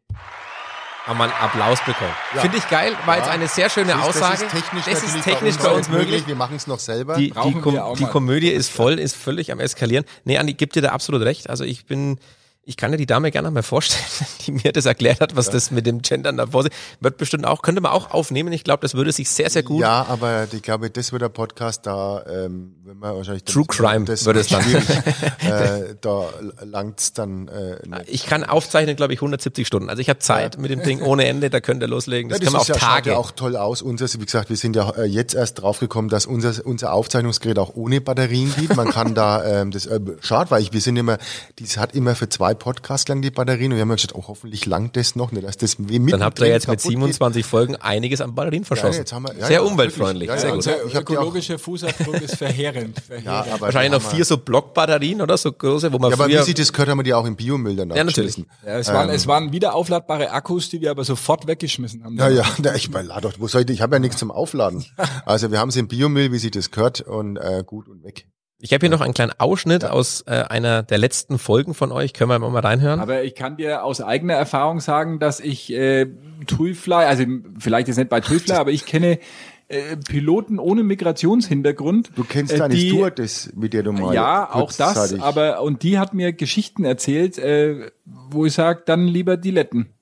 A: einmal einen Applaus bekommt. Ja. Finde ich geil, war ja. jetzt eine sehr schöne das Aussage. Das ist technisch, das ist technisch bei uns, bei uns möglich.
C: Wir machen es noch selber.
A: Die, die, Kom die Komödie ist voll, ist völlig am Eskalieren. Nee, Andi, gibt dir da absolut recht. Also ich bin ich kann dir die Dame gerne mal vorstellen, die mir das erklärt hat, was ja. das mit dem Gendern da vorsieht. Wird bestimmt auch, könnte man auch aufnehmen. Ich glaube, das würde sich sehr, sehr gut.
C: Ja, aber ich glaube, das wird der Podcast da, ähm, wenn man wahrscheinlich
A: True Crime
C: das
A: wird es dann.
C: äh, da langt's dann. Äh,
A: nicht. Ich kann aufzeichnen, glaube ich, 170 Stunden. Also ich habe Zeit ja. mit dem Ding ohne Ende. Da könnt ihr loslegen. Das, ja, das kann man auf ja, Tage.
C: Schaut ja auch toll aus. Unser, wie gesagt, wir sind ja äh, jetzt erst draufgekommen, dass unser unser Aufzeichnungsgerät auch ohne Batterien geht. Man kann da ähm, das äh, schade, weil ich wir sind immer, das hat immer für zwei Podcasts lang die Batterien und wir haben gesagt, oh, hoffentlich langt das noch nicht, dass das
A: mit Dann habt ihr jetzt mit 27 geht. Folgen einiges an Batterien verschossen. Ja, wir, ja, sehr ja, umweltfreundlich. Ja, sehr gut.
D: Der ökologische Fußabdruck ist verheerend.
A: verheerend. Wahrscheinlich noch vier so Blockbatterien oder so große, wo man
C: Ja, aber wie sie das gehört, haben wir die auch im Biomüll dann
A: Ja, natürlich.
D: Ja, es, waren, ähm, es waren wieder aufladbare Akkus, die wir aber sofort weggeschmissen haben.
C: Ja, ja, ich meine, lad doch, wo soll ich, ich habe ja nichts zum Aufladen. Also wir haben sie im Biomüll, wie sie das gehört und äh, gut und weg.
A: Ich habe hier noch einen kleinen Ausschnitt ja. aus äh, einer der letzten Folgen von euch. Können wir mal reinhören?
D: Aber ich kann dir aus eigener Erfahrung sagen, dass ich äh, Toolfly, also vielleicht ist nicht bei Toolfly, aber ich kenne äh, Piloten ohne Migrationshintergrund.
C: Du kennst deine die, Stewardess, mit der du mal
D: Ja, auch das, aber und die hat mir Geschichten erzählt, äh, wo ich sage, dann lieber die Letten.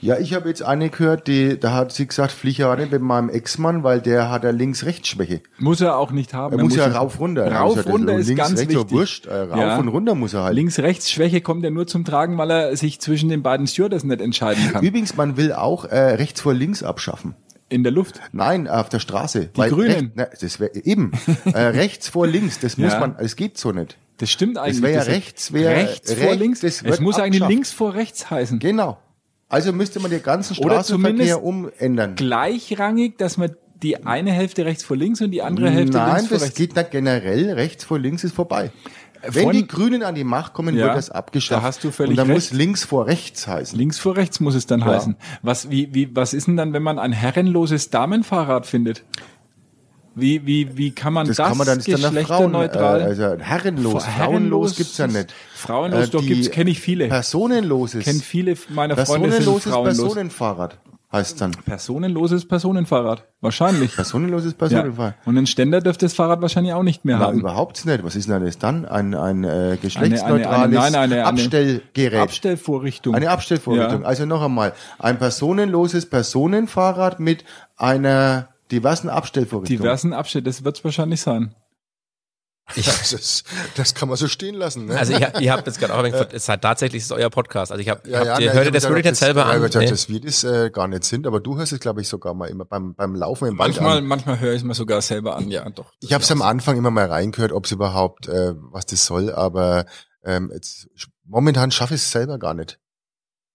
C: Ja, ich habe jetzt eine gehört, die, da hat sie gesagt, fliege ja nicht mit meinem Ex-Mann, weil der hat ja Links-Rechts-Schwäche.
D: Muss er auch nicht haben.
C: Er, er muss, ja rauf runter.
D: Rauf runter ist
C: links,
D: ganz
C: rechts,
D: wichtig.
C: Wurscht, äh, rauf ja. und runter muss er halt.
D: Links-Rechts-Schwäche kommt ja nur zum Tragen, weil er sich zwischen den beiden Stewardessen nicht entscheiden kann.
C: Übrigens, man will auch äh, rechts vor links abschaffen.
D: In der Luft?
C: Nein, auf der Straße.
D: Die Grünen?
C: Recht, na, das wär, eben. äh, rechts vor links, das muss ja. man, es geht so nicht.
D: Das stimmt eigentlich.
C: Das wäre ja rechts, wäre
D: rechts vor links.
C: Das
D: es muss abschafft. eigentlich links vor rechts heißen.
C: Genau. Also müsste man den ganzen Straßenverkehr umändern.
D: Gleichrangig, dass man die eine Hälfte rechts vor links und die andere Hälfte
C: Nein,
D: links vor rechts.
C: Nein, das geht nicht generell. Rechts vor links ist vorbei. Wenn die Grünen an die Macht kommen, ja, wird das abgeschafft.
D: Da hast du völlig
C: Und dann
D: recht.
C: muss links vor rechts heißen.
D: Links vor rechts muss es dann ja. heißen. Was, wie, wie, was ist denn dann, wenn man ein herrenloses Damenfahrrad findet? Wie, wie, wie kann man das, das kann man dann, geschlechterneutral?
C: Frauen, äh, also herrenlos, frauenlos gibt's ja nicht.
D: Frauenlos, äh, doch gibt's, kenne ich viele.
C: Personenloses.
D: Kenne viele meiner Freunde sind frauenlos.
C: Personenfahrrad heißt dann.
D: Personenloses Personenfahrrad. Wahrscheinlich.
C: Personenloses Personenfahrrad.
D: Ja. Und ein Ständer dürfte das Fahrrad wahrscheinlich auch nicht mehr Na, haben.
C: überhaupt nicht. Was ist denn das dann? Ein, ein äh, geschlechtsneutrales
D: eine, eine, eine,
C: Abstellgerät.
D: Abstellvorrichtung.
C: Eine Abstellvorrichtung. Ja. Also noch einmal. Ein personenloses Personenfahrrad mit einer Diversen Abstellvorrichtungen.
D: Diversen Abstell, das wird es wahrscheinlich sein.
C: Ja, das, das kann man so stehen lassen. Ne?
A: Also ihr, ihr habt jetzt gerade auch gesagt, es hat tatsächlich ist euer Podcast. Also ich habe, ja, ja, ihr hört das wirklich nicht selber
C: an.
A: Ja,
C: gesagt, nee. dass wir das äh, gar nicht sind, aber du hörst es, glaube ich, sogar mal immer beim, beim Laufen im
D: Wald Manchmal, an. manchmal höre ich es mir sogar selber an, ja doch.
C: Ich habe es am Anfang immer mal reingehört, ob es überhaupt, äh, was das soll, aber ähm, jetzt, momentan schaffe ich es selber gar nicht.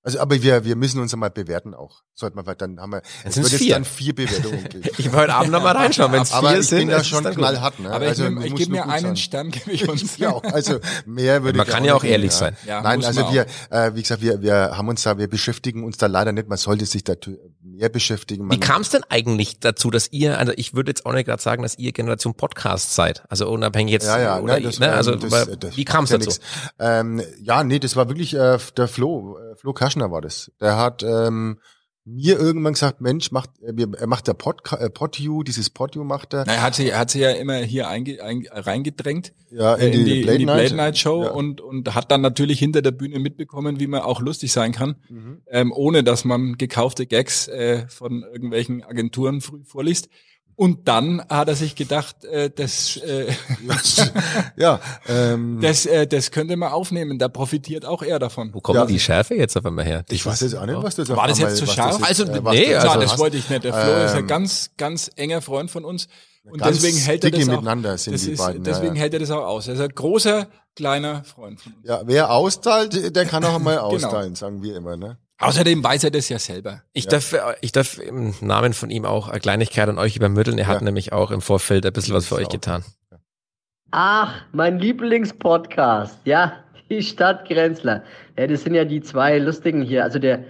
C: Also, aber wir, wir müssen uns einmal bewerten auch. Sollte man, weil dann haben wir,
A: es wird jetzt dann
C: vier Bewertungen geben.
A: ich will heute Abend nochmal reinschauen, wenn es vier
C: ich
A: sind.
C: bin da schon knallhart, ne?
D: Aber also, ich, ich gebe mir einen sein. Stern, gebe ich uns.
C: ja, also mehr würde
A: Man
C: ich
A: kann ja auch ehrlich sein.
C: Ja, Nein, also wir, äh, wie gesagt, wir, wir haben uns da, wir beschäftigen uns da leider nicht. Man sollte sich da mehr beschäftigen.
A: Wie kam es denn eigentlich dazu, dass ihr, also ich würde jetzt auch nicht gerade sagen, dass ihr Generation Podcast seid, also unabhängig jetzt.
C: Ja, ja,
A: oder
C: nein, das,
A: ne? also
C: das,
A: das, wie kam es dazu?
C: Ähm, ja, nee, das war wirklich äh, der Flo, äh, Flo Kaschner war das. Der hat ähm, mir irgendwann gesagt, Mensch, macht, er macht der Pod, äh, Podu, dieses Podu macht er.
D: Na, er hat sie, er hat sie ja immer hier einge, ein, reingedrängt.
C: Ja, in, äh, in die,
D: Blade, in die Blade Night Show ja. und, und hat dann natürlich hinter der Bühne mitbekommen, wie man auch lustig sein kann, mhm. ähm, ohne dass man gekaufte Gags äh, von irgendwelchen Agenturen früh vorliest. Und dann hat er sich gedacht, äh, das, äh,
C: ja, ähm,
D: das, äh, das könnte man aufnehmen. Da profitiert auch er davon.
A: Wo kommt ja. die Schärfe jetzt auf einmal her?
C: Ich weiß jetzt auch nicht, was das
D: War das jetzt zu scharf?
A: also, äh, nee, also,
D: Nein, das wollte ich nicht. Der Flo ähm, ist ein ähm, ganz, ganz enger Freund von uns. Und deswegen hält er das auch,
C: miteinander sind
D: das
C: die
D: ist,
C: beiden.
D: Deswegen ja, hält er das auch aus. Er ist ein großer, kleiner Freund von uns.
C: Ja, wer austeilt, der kann auch einmal genau. austeilen, sagen wir immer, ne?
D: Außerdem weiß er das ja selber.
A: Ich ja. darf, ich darf im Namen von ihm auch eine Kleinigkeit an euch übermitteln. Er ja. hat nämlich auch im Vorfeld ein bisschen was für euch auch. getan.
G: Ach, mein Lieblingspodcast. Ja, die Stadtgrenzler. Ja, das sind ja die zwei lustigen hier. Also der,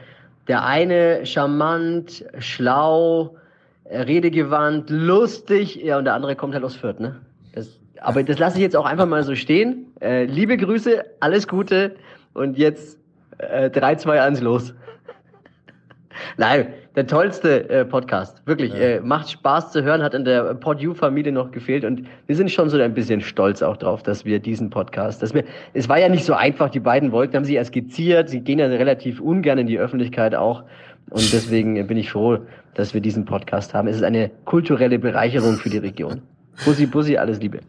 G: der eine charmant, schlau, redegewandt, lustig. Ja, und der andere kommt halt aus Fürth, ne? Das, aber das lasse ich jetzt auch einfach mal so stehen. Äh, liebe Grüße, alles Gute. Und jetzt äh, 3, 2, 1 los. Nein, der tollste äh, Podcast. Wirklich. Ja. Äh, macht Spaß zu hören, hat in der PodU-Familie noch gefehlt und wir sind schon so ein bisschen stolz auch drauf, dass wir diesen Podcast, dass wir, es war ja nicht so einfach, die beiden wollten, haben sich erst skizziert, sie gehen ja relativ ungern in die Öffentlichkeit auch und deswegen bin ich froh, dass wir diesen Podcast haben. Es ist eine kulturelle Bereicherung für die Region. Bussi, Bussi, alles Liebe.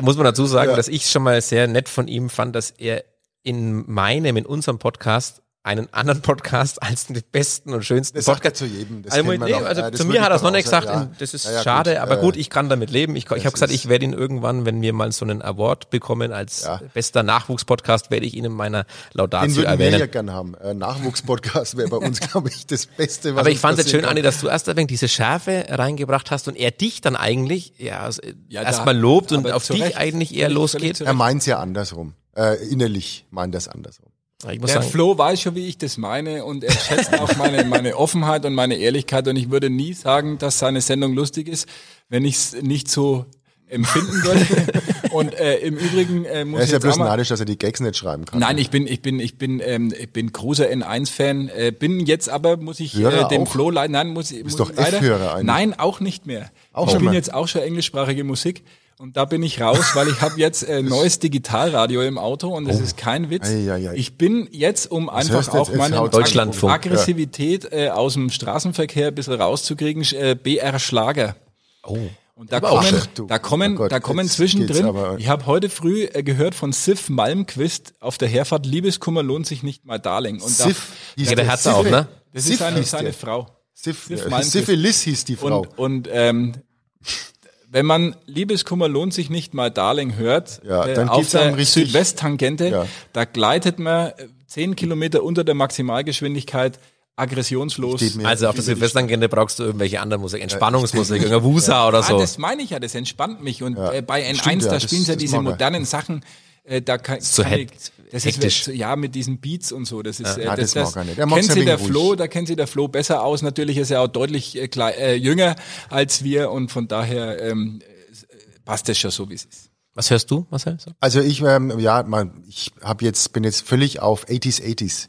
A: Muss man dazu sagen, ja. dass ich schon mal sehr nett von ihm fand, dass er in meinem, in unserem Podcast einen anderen Podcast als den besten und schönsten
C: das
A: Podcast.
C: zu jedem.
A: Das also, nee, also ja, zu mir hat er es noch nicht gesagt, ja. das ist ja, schade, gut. aber gut, ich kann damit leben. Ich, ich habe gesagt, ich werde ihn irgendwann, wenn wir mal so einen Award bekommen als bester Nachwuchspodcast, werde ich ihn in meiner Laudatio Den würden erwähnen. Wir ja
C: gerne haben. Äh, Nachwuchspodcast wäre bei uns, glaube ich, das Beste.
A: Was aber ich fand es jetzt schön, Anni, dass du erst ein wenig diese Schärfe reingebracht hast und er dich dann eigentlich ja, erstmal lobt und auf dich Recht, eigentlich eher losgeht.
C: Er meint es ja andersrum. Äh, innerlich meint das andersrum.
D: Ich muss der sagen, Flo weiß schon, wie ich das meine und er schätzt auch meine, meine Offenheit und meine Ehrlichkeit und ich würde nie sagen, dass seine Sendung lustig ist, wenn ich es nicht so empfinden würde. und äh, im Übrigen äh, muss
C: er ist
D: ich
C: ja bloß neidisch, dass er die Gags nicht schreiben kann.
D: Nein, ich bin ich bin ich bin ähm, ich bin großer N1-Fan. Äh, bin jetzt aber muss ich äh, dem Flo leider nein muss ich
C: muss
D: doch
C: ich leider
D: eigentlich. nein auch nicht mehr. Auch ich bin mal. jetzt auch schon englischsprachige Musik. Und da bin ich raus, weil ich habe jetzt äh, neues Digitalradio im Auto und das oh. ist kein Witz. Ei, ei, ei. Ich bin jetzt, um Was einfach auch meine Ag Aggressivität äh, aus dem Straßenverkehr ein bisschen rauszukriegen, äh, BR Schlager. Oh. Und da kommen, Ach, da kommen, oh Gott, da kommen zwischendrin. Ich habe heute früh äh, gehört von Sif Malmquist auf der Herfahrt Liebeskummer lohnt sich nicht mal Darling. Und
A: Sif, da, ja, der hat's auch, ne?
D: Das Sif ist seine, seine Frau.
C: Sif, Sif ja, Syphilis hieß die Frau.
D: Und, und ähm, wenn man Liebeskummer lohnt sich nicht mal Darling hört,
C: ja, äh, dann
D: auf der Südwesttangente, ja. da gleitet man äh, zehn Kilometer unter der Maximalgeschwindigkeit aggressionslos.
A: Also auf der Südwesttangente brauchst du irgendwelche anderen Musik, Entspannungsmusik, irgendein Wusa oder so. Ah,
D: das meine ich ja, das entspannt mich. Und äh, bei N1, Stimmt, da spielen sie ja diese modernen Sachen, äh, da kann,
A: so kann ich,
D: das
A: hektisch.
D: ist ja mit diesen Beats und so. Das ist
C: ja, äh,
D: das,
C: das, das
D: kennt ja sie der ruhig. Flo, da kennt sie der Flo besser aus. Natürlich ist er auch deutlich äh, klein, äh, jünger als wir und von daher ähm, passt das schon so wie es ist.
A: Was hörst du, Marcel?
C: Also ich ähm, ja, man, ich habe jetzt bin jetzt völlig auf 80s 80s.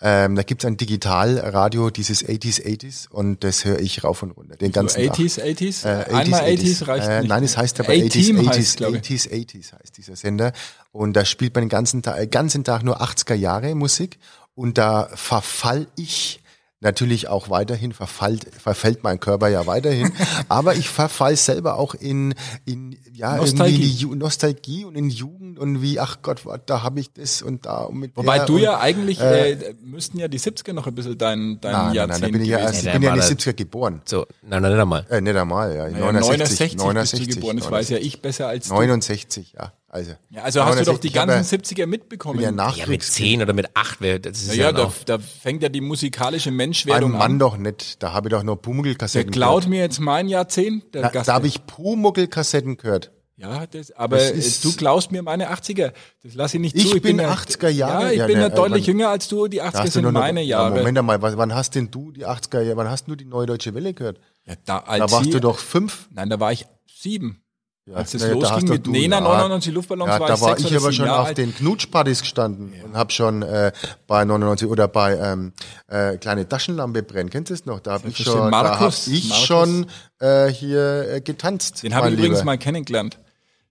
C: Ähm, da gibt's ein Digitalradio, dieses 80s 80s und das höre ich rauf und runter. Den ganzen
D: so 80s
C: Tag.
D: 80s? Äh, 80s, Einmal 80s, 80s reicht äh,
C: nicht. Nein, es heißt aber 80s 80s, heißt, 80s 80s heißt dieser Sender. Und da spielt man den ganzen Tag, ganzen Tag nur 80er Jahre Musik und da verfall ich natürlich auch weiterhin verfallt, verfällt mein Körper ja weiterhin. aber ich verfall selber auch in, in ja, Nostalgie. in Nostalgie und in Jugend und wie, ach Gott, da habe ich das und da und
D: mit Wobei du und, ja eigentlich, äh, äh, müssten ja die 70er noch ein bisschen dein, dein
C: nein,
D: Jahrzehnt
C: nein, nein, da bin ich ja erst, ich bin ja in die 70er geboren.
A: So, nein, nein, nicht einmal.
C: Äh, nicht einmal, ja.
D: Naja, 69, 69, 69 geboren, das weiß ja ich besser als
C: du. 69, ja. Also,
D: ja, also hast du doch die ganzen 70er mitbekommen.
C: Ja,
A: ja, mit 10 oder mit 8. Das ist
D: ja, ja da, da, fängt ja die musikalische Menschwerdung
C: an. Mann an. doch nicht. Da habe ich doch nur Pumuckl-Kassetten
D: Der klaut mir jetzt mein Jahrzehnt.
C: Da, da habe ich Pumuckl-Kassetten gehört.
D: Ja, das, aber das ist, du klaust mir meine 80er. Das lasse ich nicht
C: ich
D: zu.
C: Ich bin, bin 80er Jahre.
D: Ja, ich ja, bin ja, deutlich wann, jünger als du. Die 80er sind meine noch, Jahre.
C: Moment einmal, wann hast denn du die 80er Jahre, wann hast du die Neue Deutsche Welle gehört?
D: Ja, da, als
C: da warst sie, du doch fünf.
D: Nein, da war ich sieben.
C: Ja,
D: Als es
C: ja,
D: losging mit Nena, 99 Luftballons,
C: ja,
D: war
C: da
D: ich
C: war ich aber schon
D: Jahre
C: auf
D: alt.
C: den Knutschpartys gestanden ja. und habe schon äh, bei 99 oder bei ähm, äh, kleine Taschenlampe brennen. Kennst du es noch? Da habe ich schon,
D: Markus,
C: da hab ich
D: Markus.
C: schon äh, hier äh, getanzt.
D: Den habe ich übrigens mal kennengelernt.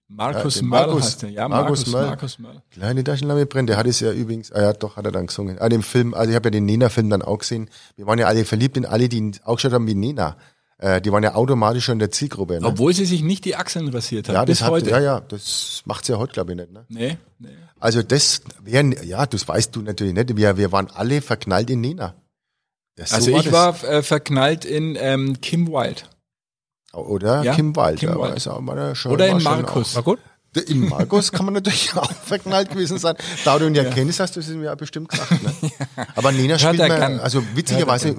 D: Markus ja, Möll heißt der. Ja, Markus, Markus. Markus Möll.
C: Kleine Taschenlampe brennt. Der hat es ja übrigens, ah ja doch, hat er dann gesungen. An ah, dem Film, also ich habe ja den Nena-Film dann auch gesehen. Wir waren ja alle verliebt in alle, die ihn auch geschaut haben wie Nena. Äh, die waren ja automatisch schon in der Zielgruppe.
D: Ne? Obwohl sie sich nicht die Achseln rasiert hat.
C: Ja, das hat, heute. ja, ja, das macht sie ja heute, glaube ich, nicht. Ne? Nee, nee. Also das wären, ja, das weißt du natürlich nicht. Wir, wir waren alle verknallt in Nena.
D: Ja, so also war ich das. war äh, verknallt in ähm, Kim Wilde.
C: Oder ja, Kim Wilde.
D: Kim Wilde. Schon, Oder in Markus.
C: War gut? In Markus kann man natürlich auch verknallt gewesen sein. Da du ihn ja, ja. kennst, hast du es mir ja bestimmt gesagt. Ne? Aber Nina spielt man, also witzigerweise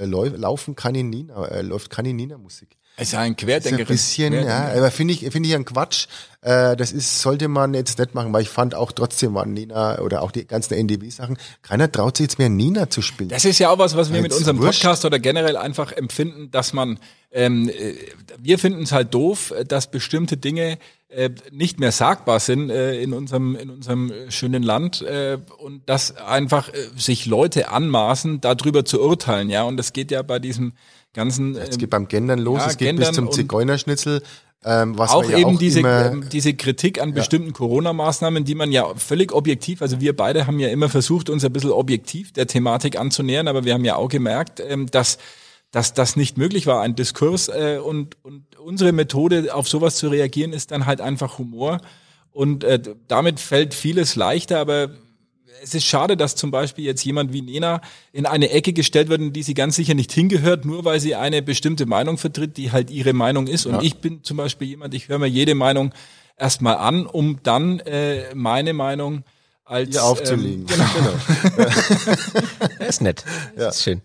C: äh, laufen keine Nina, äh, läuft keine Nina-Musik.
D: Es ist ein Querdenker. Ein
C: bisschen, ja. Aber finde ich, finde ich ein Quatsch. Äh, das ist, sollte man jetzt nicht machen, weil ich fand auch trotzdem waren Nina oder auch die ganzen NDW-Sachen, keiner traut sich jetzt mehr Nina zu spielen.
D: Das ist ja auch was, was wir mit unserem wurscht. Podcast oder generell einfach empfinden, dass man, ähm, äh, wir finden es halt doof, dass bestimmte Dinge äh, nicht mehr sagbar sind äh, in unserem in unserem schönen Land äh, und dass einfach äh, sich Leute anmaßen, darüber zu urteilen, ja. Und das geht ja bei diesem ganzen.
C: Es geht beim Gendern los, ja, es geht Gendern bis zum Zigeunerschnitzel.
D: Ähm, was auch ja eben auch diese, ähm, diese Kritik an ja. bestimmten Corona-Maßnahmen, die man ja völlig objektiv, also wir beide haben ja immer versucht, uns ein bisschen objektiv der Thematik anzunähern, aber wir haben ja auch gemerkt, ähm, dass dass das nicht möglich war, ein Diskurs äh, und, und unsere Methode auf sowas zu reagieren ist dann halt einfach Humor und äh, damit fällt vieles leichter, aber es ist schade, dass zum Beispiel jetzt jemand wie Nena in eine Ecke gestellt wird, in die sie ganz sicher nicht hingehört, nur weil sie eine bestimmte Meinung vertritt, die halt ihre Meinung ist. Und ja. ich bin zum Beispiel jemand, ich höre mir jede Meinung erstmal an, um dann äh, meine Meinung als
C: Hier aufzulegen. Ähm,
A: genau. genau. ist nett. Ja. ist schön.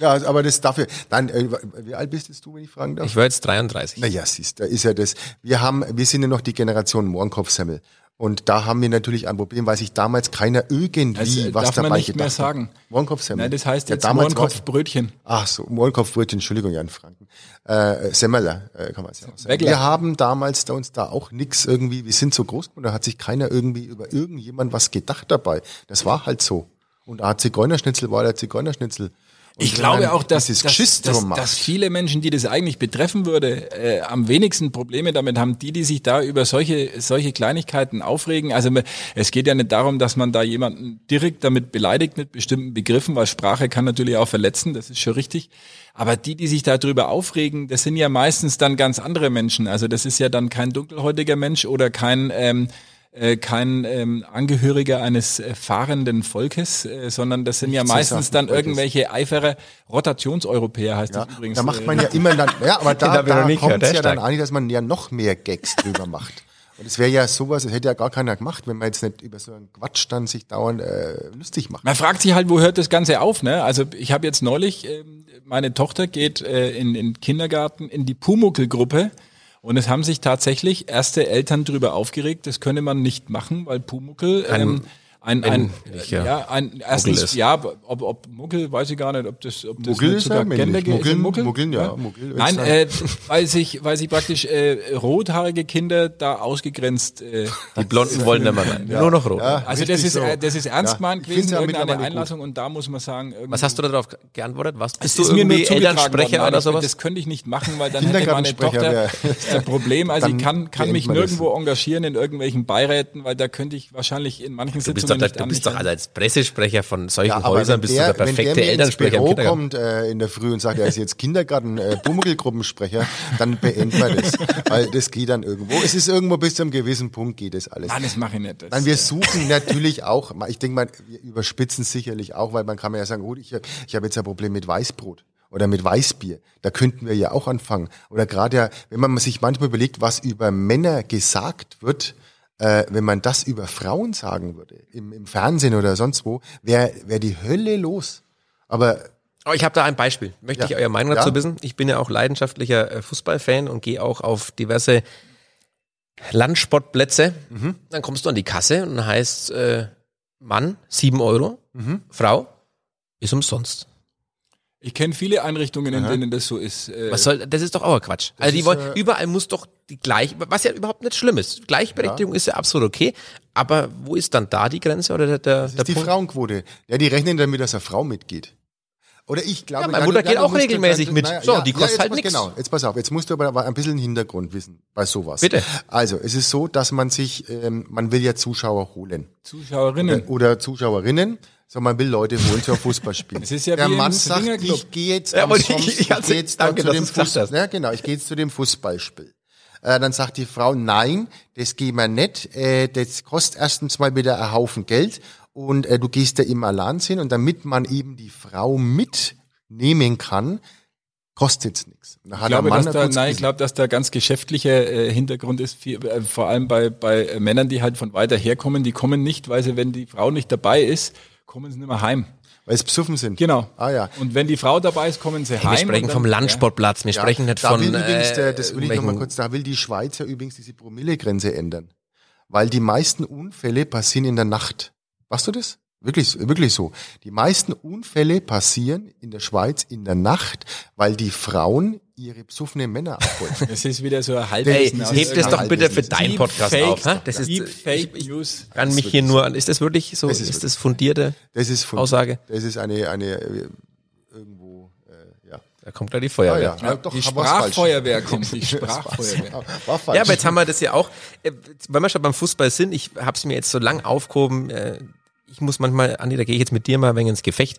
C: Ja, aber das dafür. Nein, äh, wie alt bist du, wenn ich fragen darf?
A: Ich war jetzt 33.
C: Naja, siehst, da ist ja das. Wir haben, wir sind ja noch die Generation Mohrenkopfsemmel. Und da haben wir natürlich ein Problem, weil sich damals keiner irgendwie
D: also,
C: was
D: darf
C: dabei
D: man nicht mehr sagen.
C: Mohrenkopfsemmel.
D: Nein, das heißt jetzt ja, Mohrenkopfbrötchen.
C: Ach so, Mohrenkopfbrötchen, Entschuldigung, Jan Franken. Äh, Semmeler, äh, kann man es ja auch sagen. Wegler. Wir haben damals da uns da auch nix irgendwie, wir sind so groß und da hat sich keiner irgendwie über irgendjemand was gedacht dabei. Das war halt so. Und hat Zigeunerschnitzel war der Zigeunerschnitzel.
D: Und ich glaube auch, dass, dass, dass, dass, viele Menschen, die das eigentlich betreffen würde, äh, am wenigsten Probleme damit haben, die, die sich da über solche, solche Kleinigkeiten aufregen. Also es geht ja nicht darum, dass man da jemanden direkt damit beleidigt mit bestimmten Begriffen, weil Sprache kann natürlich auch verletzen, das ist schon richtig. Aber die, die sich darüber aufregen, das sind ja meistens dann ganz andere Menschen. Also das ist ja dann kein dunkelhäutiger Mensch oder kein ähm, äh, kein ähm, Angehöriger eines äh, fahrenden Volkes, äh, sondern das sind ja meistens dann irgendwelche eifere Rotationseuropäer, heißt
C: ja,
D: das übrigens.
C: Da macht man ja immer dann, ja, aber da, da kommt es ja dann an, dass man ja noch mehr Gags drüber macht. Und es wäre ja sowas, das hätte ja gar keiner gemacht, wenn man jetzt nicht über so einen Quatsch dann sich dauernd äh, lustig macht.
D: Man fragt sich halt, wo hört das Ganze auf, ne? Also ich habe jetzt neulich, äh, meine Tochter geht äh, in, in Kindergarten in die Pumuckl-Gruppe und es haben sich tatsächlich erste Eltern darüber aufgeregt, das könne man nicht machen, weil Pumuckel ähm, ein, ein, ja. ja, ein erstens, ja, ob, ob Muggel, weiß ich gar nicht, ob das, ob das
C: Muggel ist sogar
D: Gender
C: Muggel,
D: Muggel,
C: Muggel, ja,
D: ja. Muggel Nein, äh, weil sich, weil sich praktisch äh, rothaarige Kinder da ausgegrenzt. Äh,
A: Die Blonden wollen nicht mehr rein, ja. nur noch rot. Ja,
D: also das ist, so. äh, das ist ernst gemeint gewesen, irgendeine Einlassung gut. und da muss man sagen.
A: Was hast du darauf geantwortet? Was
D: bist du irgendwie Elternsprecher oder sowas? Das könnte ich nicht machen, weil dann hätte meine Tochter ein Problem. Also ich kann, kann mich nirgendwo engagieren in irgendwelchen Beiräten, weil da könnte ich wahrscheinlich in manchen Sitzungen
A: nicht Du bist doch als Pressesprecher von solchen ja, Häusern bist der, du der perfekte wenn der Elternsprecher.
C: Wenn der kommt äh, in der Früh und sagt, er ist jetzt Kindergarten äh, dann beenden wir das, weil das geht dann irgendwo. Es ist irgendwo bis zu einem gewissen Punkt geht das alles.
D: Nein, das mache ich nicht. Das,
C: Nein, wir suchen natürlich auch, ich denke mal, wir überspitzen sicherlich auch, weil man kann mir ja sagen, gut, ich, ich habe jetzt ein Problem mit Weißbrot oder mit Weißbier. Da könnten wir ja auch anfangen. Oder gerade ja, wenn man sich manchmal überlegt, was über Männer gesagt wird, äh, wenn man das über Frauen sagen würde, im, im Fernsehen oder sonst wo, wäre wär die Hölle los. Aber
A: Oh, ich habe da ein Beispiel. Möchte ja. ich euer Meinung dazu ja. wissen? Ich bin ja auch leidenschaftlicher äh, Fußballfan und gehe auch auf diverse Landsportplätze. Mhm. Dann kommst du an die Kasse und heißt äh, Mann sieben Euro, mhm. Frau ist umsonst.
D: Ich kenne viele Einrichtungen, in Aha. denen das so ist.
A: Äh was soll, das ist doch auch Quatsch. Also die wollen, äh überall muss doch die gleich, was ja überhaupt nicht schlimm ist. Gleichberechtigung ja. ist ja absolut okay. Aber wo ist dann da die Grenze oder der, der,
C: das ist der die Punkt? Frauenquote. Ja, die rechnen damit, dass eine Frau mitgeht. Oder ich glaube,
A: ja, meine Mutter geht auch regelmäßig mit. Naja, so, ja, die kostet ja, halt nichts.
C: Genau, jetzt pass auf, jetzt musst du aber ein bisschen Hintergrund wissen bei sowas.
A: Bitte.
C: Also, es ist so, dass man sich, ähm, man will ja Zuschauer holen.
D: Zuschauerinnen.
C: Oder, oder Zuschauerinnen. So, man will Leute holen zum Fußballspielen.
D: Es ist ja
C: der
D: wie
C: Mann
D: im
C: sagt, ich gehe jetzt
A: Ja,
C: am
A: ich- ich- ich-
C: ich gehe jetzt
A: danke,
C: zu dem
A: du's gesagt
C: Fuß,
A: hast.
C: ja, genau, ich gehe jetzt zu dem Fußballspiel. Äh, dann sagt die Frau, nein, das gehen wir nicht, äh, das kostet erstens mal wieder einen Haufen Geld und äh, du gehst ja immer allein hin und damit man eben die Frau mitnehmen kann, kostet's nichts. Da
D: Ich glaube, dass da, nein, ich glaube, dass da ganz geschäftlicher äh, Hintergrund ist, viel, äh, vor allem bei, bei Männern, die halt von weiter herkommen. Die kommen nicht, weil sie, wenn die Frau nicht dabei ist, kommen sie nicht mehr heim.
C: weil es besoffen sind.
D: Genau.
C: Ah ja.
D: Und wenn die Frau dabei ist, kommen sie
A: Hey,
D: heim.
A: wir sprechen
D: und
A: vom
D: dann-
A: Landsportplatz, wir
C: Ja,
A: sprechen nicht
C: da
A: von.
C: will übrigens,
A: äh,
C: das will ich noch mal
A: irgendwelchen-
C: kurz, da will die Schweiz ja übrigens diese Promillegrenze ändern. Weil die meisten Unfälle passieren in der Nacht. Weißt du das? Wirklich, wirklich so. Die meisten Unfälle passieren in der Schweiz in der Nacht, weil die Frauen ihre besoffenen Männer abholen.
D: Ja. Es ist wieder so ein
A: Ey,
D: Halbwissen. aus
A: heb das doch bitte für deinen
D: Deep
A: Podcast
D: Fake,
A: auf. hä? Das ist,
D: Deep
A: ich,
D: Fake
A: ich
D: News.
A: kann mich hier nur an. Ist das wirklich so?
C: Es
A: Ist,
C: ist
A: das fundierte?
C: Das ist von,
A: Aussage.
C: Das ist eine, eine, äh, irgendwo, äh, ja.
A: Da kommt gleich die
C: Ah,
A: Feuerwehr.
C: ja. ja doch,
D: Die. Sprachfeuerwehr kommt, die Sprachfeuerwehr.
A: Ja, aber jetzt haben wir das ja auch, äh, weil wir schon beim Fußball sind, ich habe es mir jetzt so lang aufgehoben, äh, ich muss manchmal, Andi, da gehe ich jetzt mit dir mal ein wenig ins Gefecht.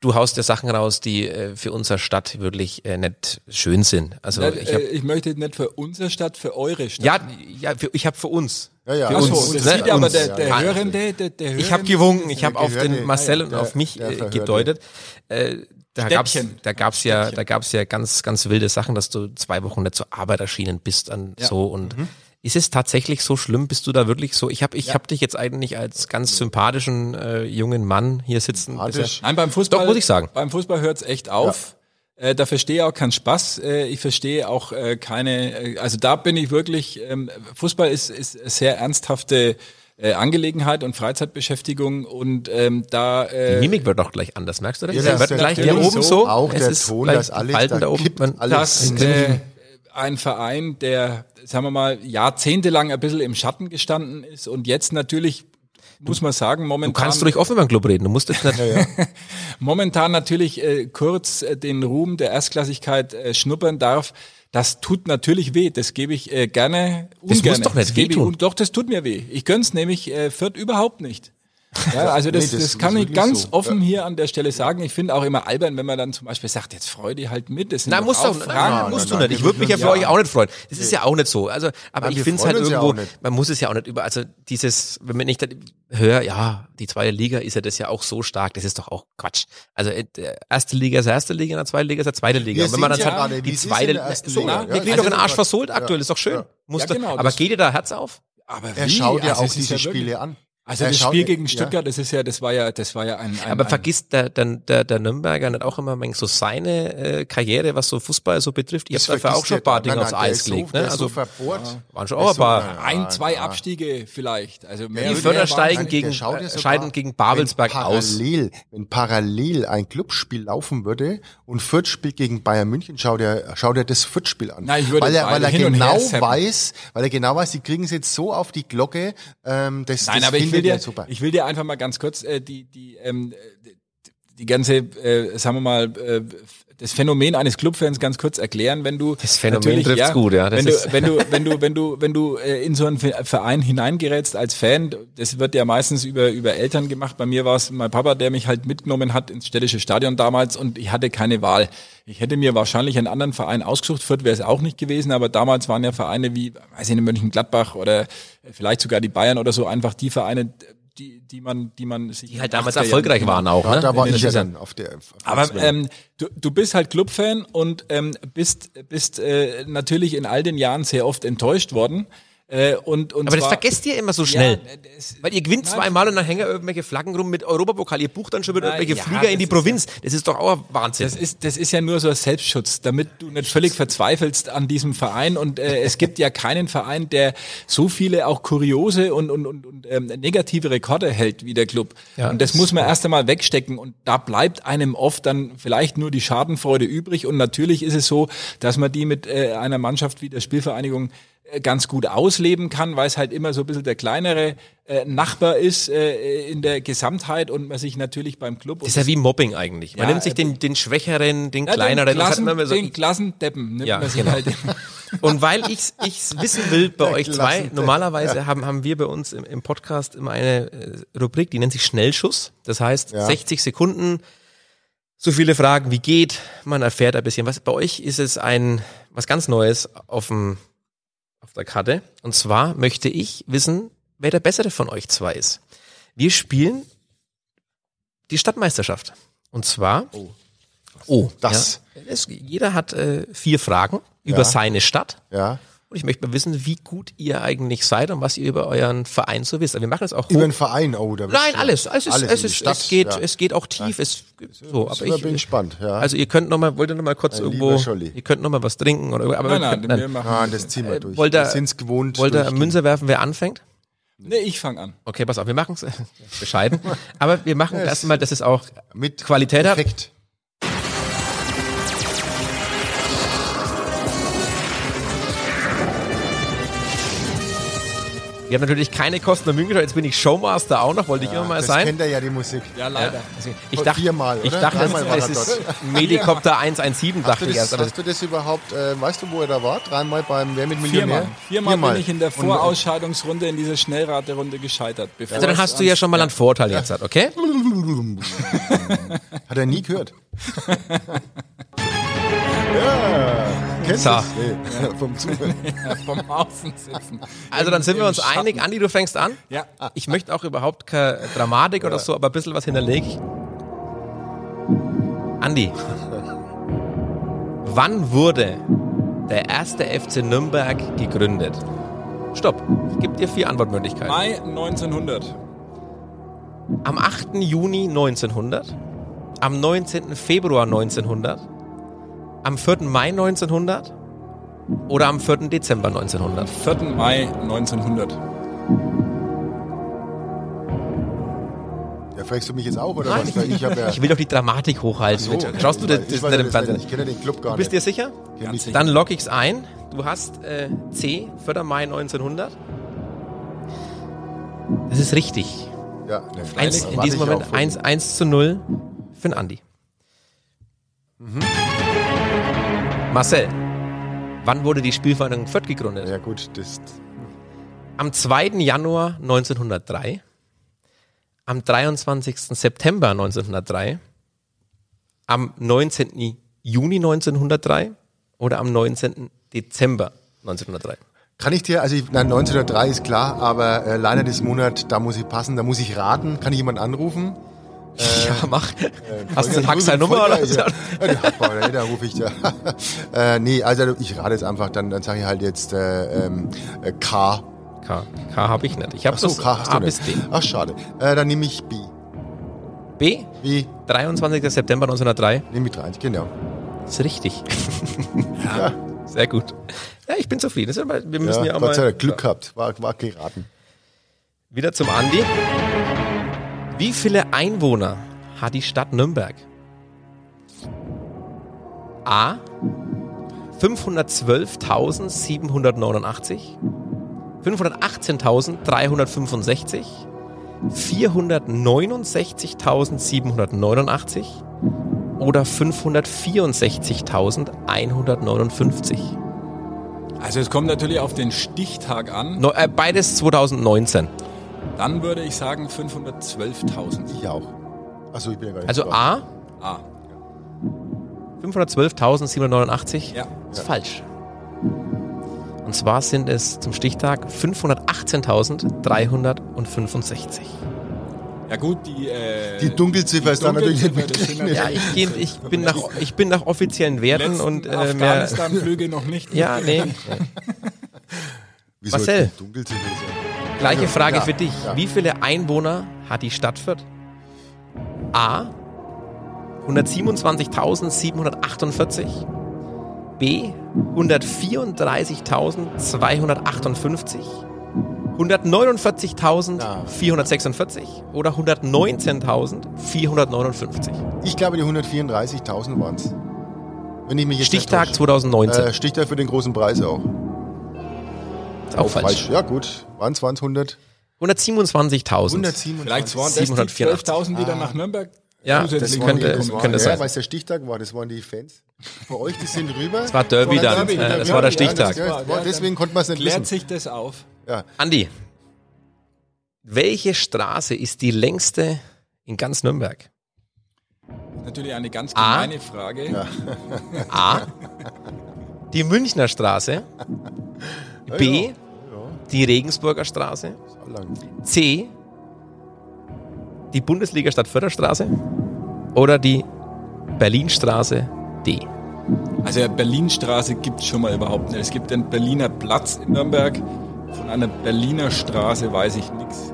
A: Du haust ja Sachen raus, die äh, für unsere Stadt wirklich äh, nicht schön sind. Also
D: Ja,
A: ich hab,
D: äh, ich möchte nicht für unsere Stadt, für eure Stadt.
A: ja, ja, für, ich habe für uns.
C: ja, ja.
A: für
D: Ach
A: uns,
D: so, das
A: ne?
D: sieht aber
A: Uns.
D: der, der
A: Ja.
D: Hörende, der, der Hörende.
A: Ich habe gewunken, ich habe auf den Marcel
C: ja,
A: und
C: der-
A: auf mich
C: der
A: äh, gedeutet. Äh, da gab's,
D: Stäbchen.
A: da gab's ja, da gab's ja ganz, ganz wilde Sachen, dass du zwei Wochen nicht zur Arbeit erschienen bist an
D: Ja.
A: so und ist es tatsächlich so schlimm? Bist du da wirklich so? Ich habe, ich hab dich jetzt eigentlich als ganz sympathischen äh, jungen Mann hier sitzen.
D: Nein, beim Fußball.
A: Doch, muss ich sagen.
D: Beim Fußball hört's echt auf. Äh, da verstehe ich auch keinen Spaß. Äh, ich verstehe auch äh, keine, äh, also da bin ich wirklich, ähm, Fußball ist, ist eine sehr ernsthafte äh, Angelegenheit und Freizeitbeschäftigung und ähm, da
A: Die
D: äh,
A: Mimik wird doch gleich anders, merkst du das?
C: Ja,
A: Der
C: das
A: wird gleich hier oben
D: so.
A: so.
C: Auch
A: es
C: der
A: ist
C: Ton,
A: gleich
C: das alles, da
A: da oben.
C: kippt
A: Man,
C: alles.
D: dass äh, ein Verein, der, sagen wir mal, jahrzehntelang ein bisschen im Schatten gestanden ist und jetzt natürlich, muss man sagen,
A: du
D: momentan,
A: kannst ruhig offen über den Club reden. Du musst jetzt nicht.
D: momentan natürlich äh, kurz äh, den Ruhm der Erstklassigkeit äh, schnuppern darf. Das tut natürlich weh, das gebe ich äh, gerne
A: Das
D: ungerne.
A: muss doch nicht
D: Das
A: wehtun.
D: un- Doch, das tut mir weh. Ich gönn's nämlich äh, Fürth überhaupt nicht. Ja, also das,
C: Nee, das
D: das, kann ich ganz
C: so.
D: offen hier an der Stelle sagen. Ich finde auch immer albern, wenn man dann zum Beispiel sagt, jetzt freu dich halt mit. Das sind
A: Nein,
D: doch
A: musst
D: auch
A: du,
D: Fragen.
A: nein, musst
C: nein,
A: du nicht. Ich würde mich ja für
C: ja.
A: euch auch nicht freuen. Das ist ja auch nicht so. Also, aber
C: Nein,
A: ich finde es halt
C: ja
A: irgendwo,
C: nicht.
A: man muss es ja auch nicht über, also dieses, wenn man nicht höre, ja, die zweite Liga ist ja das ja auch so stark, das ist doch auch Quatsch. Also, äh, der erste Liga ist erste Liga, in der zweiten Liga ist der zweite Liga.
C: Wir
A: Und wenn man dann
C: ja
A: sagt, die zweite,
C: ersten
A: so,
C: Liga,
A: wir
C: ja.
A: kriegen
C: Also
A: doch den Arsch versohlt
C: ja,
A: aktuell, ist doch schön.
C: ja.
D: Ja, genau,
A: aber geht dir da Herz auf?
D: Aber
C: Er
D: wie?
C: schaut ja
D: Also
C: auch diese
D: ja
C: Spiele an.
D: Also das Spiel gegen
C: ja.
D: Stuttgart, das ist ja, das war ja, das war ja ein, ein
A: Aber
D: ein,
A: vergisst der, der, der, Nürnberger nicht auch immer so seine äh, Karriere, was so Fußball so betrifft? Ich habe dafür auch schon ein paar. Dinge aufs Eis
C: so-
A: gelegt. Ne? Also
C: so verbohrt.
A: waren schon auch ein paar.
D: ein, zwei. Abstiege vielleicht. Also mehr
A: Die
D: oder
A: Förder
D: weniger
A: steigen
C: Nein,
A: gegen, äh, scheiden gegen Babelsberg
C: wenn
A: aus.
C: parallel, Wenn parallel ein Clubspiel laufen würde und Fürth spielt gegen Bayern München, schaut er, schaut er das Fürth-Spiel an.
D: Nein, ich würde
C: weil er, weil er genau weiß, weil er genau weiß, die kriegen es jetzt so auf die Glocke, ähm, das,
D: Nein,
C: das
D: aber ich will dir,
C: super.
D: ich will dir einfach mal ganz kurz äh, die die ähm, die, ganze, äh, sagen wir mal, äh, das Phänomen eines Clubfans ganz kurz erklären, wenn du
A: Das Phänomen
D: natürlich,
A: trifft's gut, ja, das
D: wenn du, wenn du wenn du wenn du wenn du äh, in so einen Ve- Verein hineingerätst als Fan, das wird ja meistens über über Eltern gemacht. Bei mir war es mein Papa, der mich halt mitgenommen hat ins städtische Stadion damals und ich hatte keine Wahl. Ich hätte mir wahrscheinlich einen anderen Verein ausgesucht, Fürth wäre es auch nicht gewesen, aber damals waren ja Vereine wie, weiß ich nicht, Mönchengladbach oder vielleicht sogar die Bayern oder so einfach die Vereine, die, die man, die man sich
A: Die halt damals
D: 80er Jahren-
A: erfolgreich waren auch.
C: ja,
A: ne?
C: da war ich ja
A: 60ern.
C: dann auf der. Auf
D: Aber ähm, du, du bist halt Clubfan und ähm, bist, bist äh, natürlich in all den Jahren sehr oft enttäuscht worden. Äh, und, und
A: Aber das
D: zwar,
A: vergesst ihr immer so schnell.
D: Ja, das-
A: Weil ihr gewinnt
D: Nein.
A: zweimal und dann hängen irgendwelche Flaggen rum mit Europapokal. Ihr bucht dann schon wieder irgendwelche
D: ja,
A: Flieger in die
D: das
A: Provinz. Das ist doch auch Wahnsinn.
D: Das ist, das ist ja nur so ein Selbstschutz, damit du nicht völlig verzweifelst an diesem Verein. Und äh, es gibt ja keinen Verein, der so viele auch kuriose und, und, und, und ähm, negative Rekorde hält wie der Club.
A: Ja,
D: und das,
A: das
D: muss man erst einmal wegstecken. Und da bleibt einem oft dann vielleicht nur die Schadenfreude übrig. Und natürlich ist es so, dass man die mit äh, einer Mannschaft wie der Spielvereinigung ganz gut ausleben kann, weil es halt immer so ein bisschen der kleinere äh, Nachbar ist äh, in der Gesamtheit und man sich natürlich beim Club...
A: Das ist ja wie Mobbing eigentlich. Man ja, nimmt sich den, den Schwächeren, den ja, kleineren... Den,
D: Klassen, so, den Klassendeppen nimmt
A: ja, man sich genau. halt Und weil ich es wissen will bei euch zwei, normalerweise ja. haben, haben wir bei uns im, im Podcast immer eine äh, Rubrik, die nennt sich Schnellschuss. Das heißt, ja. 60 Sekunden, so viele Fragen wie geht, man erfährt ein bisschen was. Bei euch ist es ein was ganz Neues auf dem auf der Karte. Und zwar möchte ich wissen, wer der bessere von euch zwei ist. Wir spielen die Stadtmeisterschaft. Und zwar. Oh. Oh, das. Ja, es, jeder hat äh, vier Fragen über ja. seine Stadt.
C: Ja.
A: Und ich möchte mal wissen, wie gut ihr eigentlich seid und was ihr über euren Verein so wisst. Wir machen es auch
C: Über den Verein, oh, da
A: Nein, alles. Es, ist, alles es, ist, Stadt, es, geht, ja. es geht auch tief. Ja. Es, so,
C: aber ich bin gespannt. Ja.
A: Also ihr könnt noch mal, wollt ihr noch mal kurz Ein irgendwo, ihr könnt noch mal was trinken oder. Aber
C: nein, nein, wir, wir machen. Ah, das ziehen wir durch.
A: Wollt ihr, wir sind's gewohnt. Wollt ihr Münze werfen, wer anfängt?
D: Nee, ich fange an.
A: Okay, pass auf, wir machen es bescheiden. aber wir machen erstmal, dass es auch mit Qualität Effekt. hat. Wir haben natürlich keine Kosten und Mühen Jetzt bin ich Showmaster auch noch, wollte ja, ich immer mal sein.
C: kennt er ja die Musik.
D: Ja, leider. Ja,
A: ich dachte, viermal, ich dachte, es ist Medikopter 117, dachte
C: ich
A: erst.
C: Hast du das überhaupt, äh, weißt du, wo er da war? Dreimal beim Wer mit Millionär?
D: Viermal. Viermal, Viermal. bin ich in der Vorausscheidungsrunde in dieser Schnellraterunde gescheitert.
A: Also dann hast du ja schon mal einen Vorteil jetzt, okay?
C: Hat er nie gehört. ja. Kennst so. Nee, vom Zuhören.
A: Ja, vom Außensitzen. Also dann sind wir uns einig. Andi, du fängst an.
D: Ja.
A: Ich möchte auch überhaupt keine Dramatik oder so, aber ein bisschen was hinterlege ich. Andi. Wann wurde der erste FC Nürnberg gegründet? Stopp. Ich gebe dir vier Antwortmöglichkeiten.
D: Mai 1900.
A: Am 8. Juni 1900. Am 19. Februar 1900 am 4. Mai 1900 oder am 4. Dezember 1900?
D: 4. Mai 1900.
C: Ja, fragst du mich jetzt auch oder
A: Nein, was? Ich, ja ich, will doch die Dramatik hochhalten. So, Schaust du das,
C: das, das, im Fernsehen? Ich kenne den Club gar nicht.
A: Bist du dir sicher? sicher. Dann log ich's ein. Du hast äh, C, 4. Mai 1900. Das ist richtig.
C: Ja,
A: ne, eins, in diesem Moment 1, 1 zu 0 für den Andi. Mhm. Marcel, wann wurde die Spielvereinigung Fürth gegründet?
C: Ja gut, das...
A: Am 2. Januar 1903, am 23. September 1903, am 19. Juni 1903 oder am 19. Dezember 1903?
C: Kann ich dir, also ich, nein, 1903 ist klar, aber äh, leider des Monats, da muss ich passen, da muss ich raten. Kann ich jemanden anrufen?
A: Äh, ja, mach. Äh, Hast du eine seine Nummer oder
C: so? Ja, ja, man, da rufe ich da. äh, nee, also ich rate jetzt einfach, dann, dann sage ich halt jetzt äh, ähm, äh, K.
A: K. K habe ich nicht. Ich habe so, K hast A bis D.
C: Ach, schade. Äh, dann nehme ich B.
A: B?
C: Wie?
A: 23. September 1903.
C: Nehme ich 30, genau.
A: Das ist richtig. ja. Sehr gut. Ja, ich bin zufrieden. Wir müssen ja, ja auch
C: Gott sei Dank Glück gehabt. War, war geraten.
A: Wieder zum Andi. Wie viele Einwohner hat die Stadt Nürnberg? A. 512.789, 518.365, 469.789 oder 564.159?
D: Also es kommt natürlich auf den Stichtag an.
A: Äh, beides 2019.
D: Dann würde ich sagen 512.000.
C: Ich auch.
A: Also ich bin ja gar nicht Also A? A. 512.789 ja. ist ja. falsch. Und zwar sind es zum Stichtag 518.365.
D: Ja gut, die äh,
C: die Dunkelziffer ist dann natürlich
A: nicht Ja, ich, geh, ich bin nach ich bin nach offiziellen Werten und
D: äh, Afghanistan Flüge noch nicht.
A: Ja, nee. Marcel. Dunkelziffer Gleiche Frage ja, für dich. Ja. Wie viele Einwohner hat die Stadt Fürth? A. 127.748. B. 134.258. 149.446 oder 119.459?
C: Ich glaube, die 134.000 waren es.
A: Wenn ich mich jetzt Stichtag 2019.
C: Äh, Stichtag für den großen Preis auch.
A: Ist auch falsch. falsch.
C: Ja gut, waren es 100?
A: 127.000.
D: Vielleicht waren das 12.000, die dann nach Nürnberg
A: ja, das könnte, das war, könnte ja, sein.
C: Weil es der Stichtag war, das waren die Fans. Für euch, die sind rüber.
A: Das war Derby das war dann, Derby, äh, das war der Stichtag.
C: Ja, das, deswegen konnte man es nicht
D: Klärt
C: wissen.
D: sich das auf.
A: Ja. Andi, welche Straße ist die längste in ganz Nürnberg?
D: Natürlich eine ganz gemeine A, Frage. Ja.
A: A. Die Münchner Straße. B. Die Regensburger Straße. C. Die Bundesliga-Stadt Förderstraße. Oder die Berlinstraße D.
D: Also Berlinstraße gibt es schon mal überhaupt nicht. Es gibt den Berliner Platz in Nürnberg. Von einer Berliner Straße weiß ich nichts.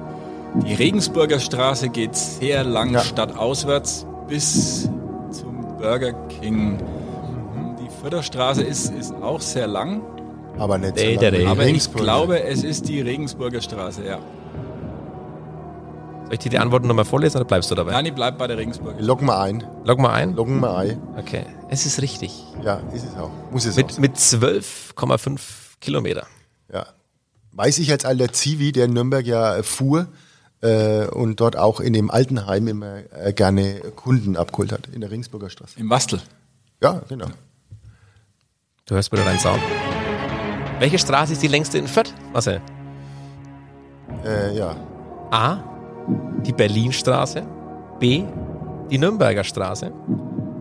D: Die Regensburger Straße geht sehr lang ja. stadtauswärts bis zum Burger King. Die Förderstraße ist, ist auch sehr lang.
C: Aber nicht
A: so lang.
D: Aber ich glaube, es ist die Regensburger Straße, ja.
A: Soll ich dir die Antworten nochmal vorlesen oder bleibst du dabei?
D: Nein, ich bleib bei der Regensburger.
C: Log mal ein.
A: Log mal ein?
C: Loggen mal ein.
A: Okay, es ist richtig.
C: Ja, ist es auch. Muss es
A: mit,
C: auch.
A: Mit 12,5 Kilometer.
C: Ja. Weiß ich als alter Zivi, der in Nürnberg ja fuhr, äh, und dort auch in dem Altenheim immer äh, gerne Kunden abgeholt hat, in der Ringsburger Straße.
D: Im Bastel?
C: Ja, genau.
A: Du hörst bitte deinen Sound. Welche Straße ist die längste in Fürth, Marcel?
C: Äh, ja.
A: A. Die Berlinstraße. B. Die Nürnberger Straße.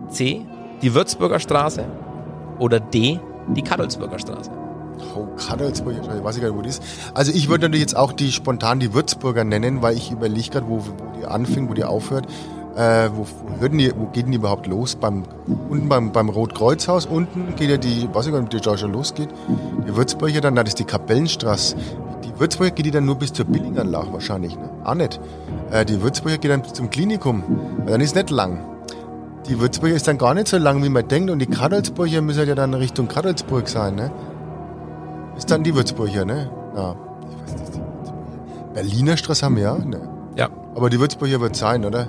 A: C. Die Würzburger Straße. Oder D. Die Kadolsburger Straße.
C: Oh, Kadelsburg, ich weiß gar nicht, wo die ist. Also ich würde natürlich jetzt auch die spontan die Würzburger nennen, weil ich überlege gerade, wo, wo die anfängt, wo die aufhört. Äh, wo, wo, die, wo geht denn die überhaupt los? Beim, unten beim, beim Rotkreuzhaus, unten geht ja die, weiß ich gar nicht, ob die schon losgeht. Die Würzburger dann, das ist die Kapellenstraße. Die Würzburger geht die dann nur bis zur Billinganlage wahrscheinlich, ne? Auch nicht. Äh, die Würzburger geht dann bis zum Klinikum. Weil dann ist nicht lang. Die Würzburger ist dann gar nicht so lang, wie man denkt. Und die Kadelsburger müssen ja dann Richtung Kadelsburg sein, ne? Ist dann die Würzburger, ne? Ja. Ich weiß nicht, die Würzburger. Berliner Straße haben wir ja, ne?
A: Ja.
C: Aber die Würzburger wird sein, oder?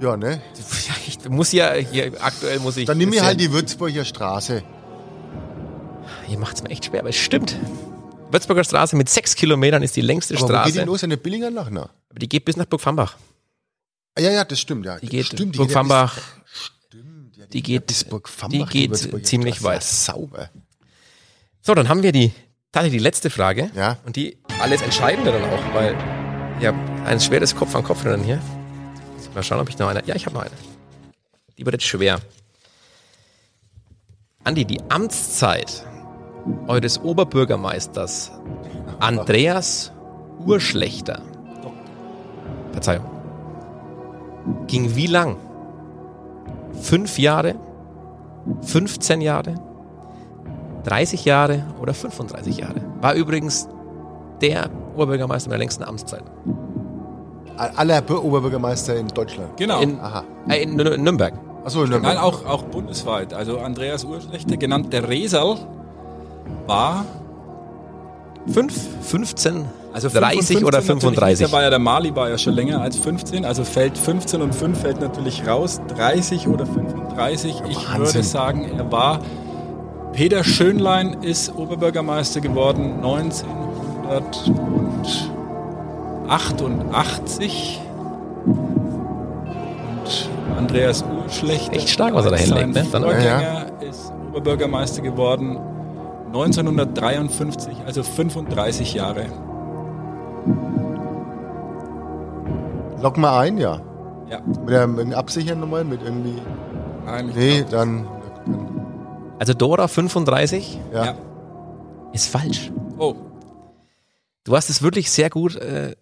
C: Ja, ne?
A: Ich muss ja, hier, aktuell muss ich.
C: Dann nimm mir halt die Würzburger Straße.
A: Ihr macht es mir echt schwer, aber es stimmt. Würzburger Straße mit sechs Kilometern ist die längste aber Straße. Wo
C: geht die los? Eine Billinger nach, ne?
A: Aber die geht bis nach Burgfambach.
C: Ah, ja, ja, das stimmt, ja.
A: Die geht
C: stimmt,
A: die Burgfambach.
C: Stimmt, ja,
A: die, die geht, die geht ziemlich weit.
C: Sauber.
A: So, dann haben wir die, tatsächlich die letzte Frage.
C: Ja.
A: Und die alles Entscheidende dann auch, weil ja ein schweres Kopf an Kopf dann hier. Mal schauen, ob ich noch eine. Ja, ich habe noch eine. Die wird jetzt schwer. Andi, die Amtszeit eures Oberbürgermeisters Andreas Urschlechter. Verzeihung. Ging wie lang? Fünf Jahre? 15 Jahre? 30 Jahre oder 35 Jahre. War übrigens der Oberbürgermeister mit der längsten Amtszeit.
C: Aller Oberbürgermeister in Deutschland?
A: Genau. In, Aha. Äh, in Nürnberg.
C: Achso, in Nürnberg.
D: Nein, auch, auch bundesweit. Also Andreas Urschlechter, genannt der Resal, war
A: 5, 15, also 30 oder 35.
D: Da war ja der Mali war ja schon länger als 15, also fällt 15 und 5 fällt natürlich raus, 30 oder 35. Ja, ich würde sagen, er war Peter Schönlein ist Oberbürgermeister geworden 1988 und Andreas Urschlecht,
A: echt stark, was er da hinlegt, ne?
D: Dann Vorgänger ja. ist Oberbürgermeister geworden 1953, also 35 Jahre.
C: Lock mal ein, ja.
D: Ja.
C: Mit einem Absichern nochmal, mit irgendwie.
D: Nein,
C: nee, dann, dann
A: also Dora 35
C: ja. ja.
A: ist falsch.
D: Oh.
A: Du hast es wirklich sehr gut äh,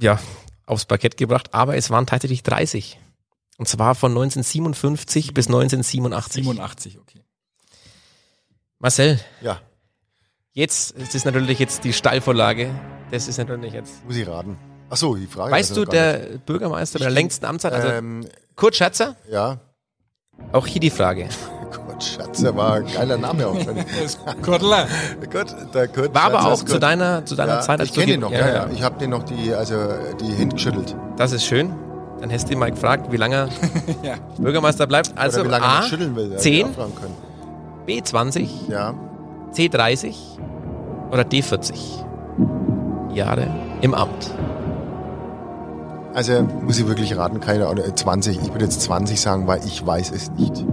A: ja, aufs Parkett gebracht, aber es waren tatsächlich 30. Und zwar von 1957 bis 1987.
D: 87, okay.
A: Marcel.
C: Ja.
A: Jetzt ist es natürlich jetzt die Steilvorlage. Das ist natürlich jetzt.
C: Muss ich raten. Ach so, die Frage.
A: Weißt du, der nicht. Bürgermeister mit der längsten Amtszeit, also ähm, Kurt Schatzer?
C: Ja.
A: Auch hier die Frage.
C: Kurt Schatzer war ein geiler Name auch.
D: Kurtler.
C: Kurt, der Kurt
A: war aber auch zu deiner, zu deiner
C: ja,
A: Zeit.
C: Als ich kenne ihn noch, ja, ja. Ich habe den noch die, also die Hände geschüttelt.
A: Das ist schön. Dann hast du ihn mal gefragt, wie lange ja. Bürgermeister bleibt. Also
C: Oder wie lange
A: A,
C: schütteln will,
A: 10, B 20,
C: ja.
A: C30 oder D40 Jahre im Amt?
C: Also muss ich wirklich raten, keine Ahnung, 20. Ich würde jetzt 20 sagen, weil ich weiß es nicht.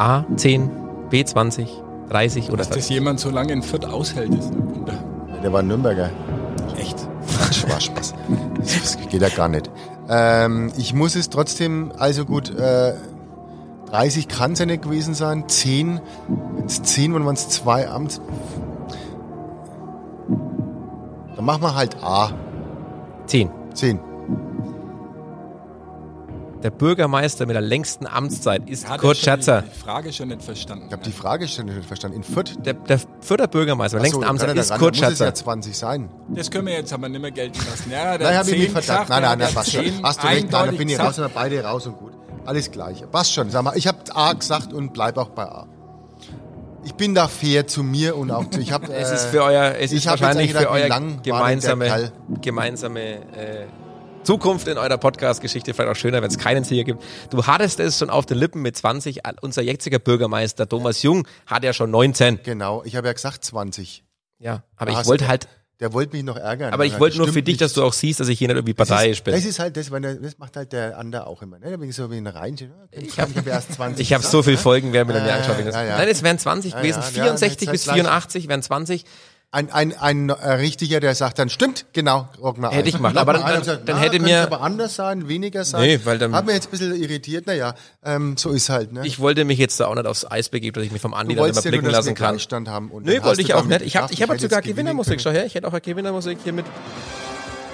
A: A 10, B 20, 30 oder
D: Dass das jemand so lange in Fürth aushält, ist ein Wunder.
C: Der war Nürnberger.
D: Echt?
C: Quatsch, war Spaß. Das geht ja gar nicht. Ähm, ich muss es trotzdem, also gut, äh, 30 kann es ja nicht gewesen sein, 10, wenn es 10 und wenn es zwei Amts... Dann machen wir halt A.
A: 10.
C: 10
A: der Bürgermeister mit der längsten Amtszeit ist Hat Kurt Schatzer.
D: Ich die Frage schon nicht verstanden.
C: Ich habe die Frage schon nicht verstanden. In Fürth?
A: Der, der Fürther Bürgermeister mit der längsten Amtszeit ist Kurt Schatzer. Muss
C: es ja 20 sein.
D: Das können wir jetzt aber nicht mehr gelten lassen. Ja,
C: nein, habe ich mich verdammt. Nein, nein, nein, passt schon. Hast du recht, nein, dann bin ich raus und beide raus und gut. Alles gleich. Passt schon. Sag mal, ich habe A gesagt und bleib auch bei A. Ich bin da fair zu mir und auch zu. Ich hab,
A: es ist für euer, es ist wahrscheinlich gedacht, für euer gemeinsame, gemeinsame äh, Zukunft in eurer Podcast-Geschichte vielleicht auch schöner, wenn es keinen Sieger gibt. Du hattest es schon auf den Lippen mit 20. Unser jetziger Bürgermeister Thomas Jung hat ja schon 19.
C: Genau, ich habe ja gesagt 20.
A: Ja, aber ich wollte halt
C: der wollte mich noch ärgern.
A: Aber ich wollte nur für dich, dass du auch siehst, dass ich hier nicht irgendwie parteiisch bin.
C: Das ist halt das, weil der, das macht halt der andere auch immer. Ne? Da bin ich so wie ein rein.
A: Ich habe hab erst 20. Ich habe so viel Folgen, wer mir dann ja, angeschaut. Ja, ja. Nein, es wären 20 gewesen. 64 bis 84 wären 20
C: ein, ein, ein Richtiger, der sagt dann, stimmt, genau,
A: Rockner. Hätte ich gemacht, aber dann, dann, sagt, dann na, hätte mir...
C: aber anders sein, weniger sein.
A: Nee, weil dann...
C: Hat mir jetzt ein bisschen irritiert, naja, ähm, so ist halt, ne?
A: Ich wollte mich jetzt da auch nicht aufs Eis begeben, dass ich mich vom Andi dann immer blicken lassen kann.
C: Stand haben und
A: nee, wollte ich auch nicht. Ich habe ich hab sogar Gewinnermusik, schau her, ich hätte auch eine Gewinnermusik hier mit,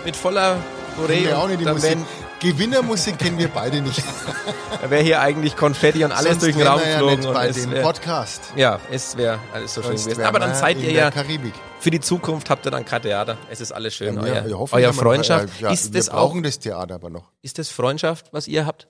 A: mit voller
C: Boré. auch nicht die Musik. Gewinnermusik kennen wir beide nicht.
A: da wäre hier eigentlich Konfetti und alles Sonst durch den Raum geflogen.
C: Ja bei dem Podcast.
A: Ja, es wäre alles so Sonst schön gewesen. Aber dann seid ihr ja Karibik. für die Zukunft habt ihr dann kein Theater. Es ist alles schön. Ja, euer, ja, euer Freundschaft.
C: Ja, ist wir das brauchen auch, das Theater aber noch.
A: Ist das Freundschaft, was ihr habt?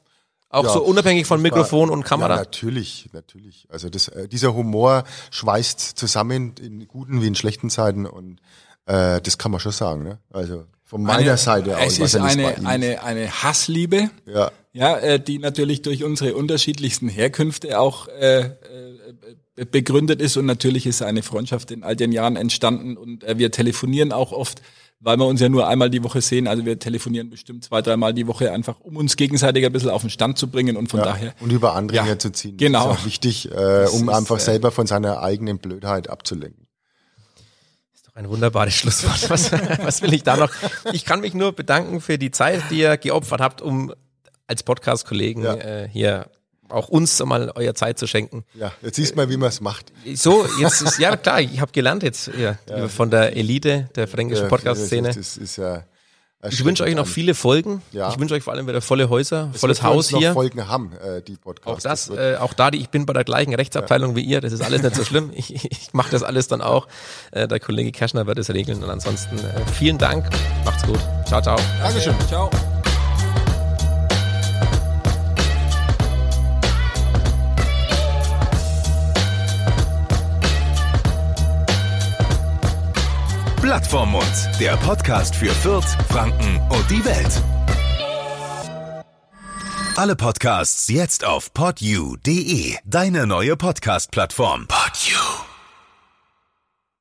A: Auch ja, so unabhängig von Mikrofon und Kamera? Ja,
C: natürlich, natürlich. Also das, äh, dieser Humor schweißt zusammen in guten wie in schlechten Zeiten und äh, das kann man schon sagen. Ne? Also von meiner
D: eine,
C: Seite
D: aus. Es ist eine, eine, eine Hassliebe,
C: ja.
D: Ja, äh, die natürlich durch unsere unterschiedlichsten Herkünfte auch äh, äh, begründet ist und natürlich ist eine Freundschaft in all den Jahren entstanden und äh, wir telefonieren auch oft, weil wir uns ja nur einmal die Woche sehen. Also wir telefonieren bestimmt zwei, dreimal die Woche einfach, um uns gegenseitig ein bisschen auf den Stand zu bringen und von ja, daher.
C: Und über andere ja, herzuziehen.
D: Genau.
C: Das ist auch wichtig, äh, um einfach ist, äh, selber von seiner eigenen Blödheit abzulenken.
A: Ein wunderbares Schlusswort. Was, was will ich da noch? Ich kann mich nur bedanken für die Zeit, die ihr geopfert habt, um als Podcast-Kollegen ja. äh, hier auch uns mal euer Zeit zu schenken.
C: Ja, jetzt siehst du mal, wie man es macht.
A: So, jetzt ist, ja klar, ich habe gelernt jetzt ja, ja, von der Elite der fränkischen Podcast-Szene.
C: Das ist ja
A: ich wünsche euch noch viele Folgen. Ja. Ich wünsche euch vor allem wieder volle Häuser, es volles Haus hier. Noch
C: Folgen haben, äh, die Podcasts.
A: Auch das, das äh, auch da, die, ich bin bei der gleichen Rechtsabteilung ja. wie ihr. Das ist alles nicht so schlimm. Ich, ich mache das alles dann auch. Äh, der Kollege Kerschner wird es regeln. Und ansonsten äh, vielen Dank. Macht's gut. Ciao, ciao.
C: Dankeschön.
D: Ciao.
B: Blatt vorm Mund, der Podcast für Fürth, Franken und die Welt. Alle Podcasts jetzt auf podyou.de, deine neue Podcast-Plattform. Podyou.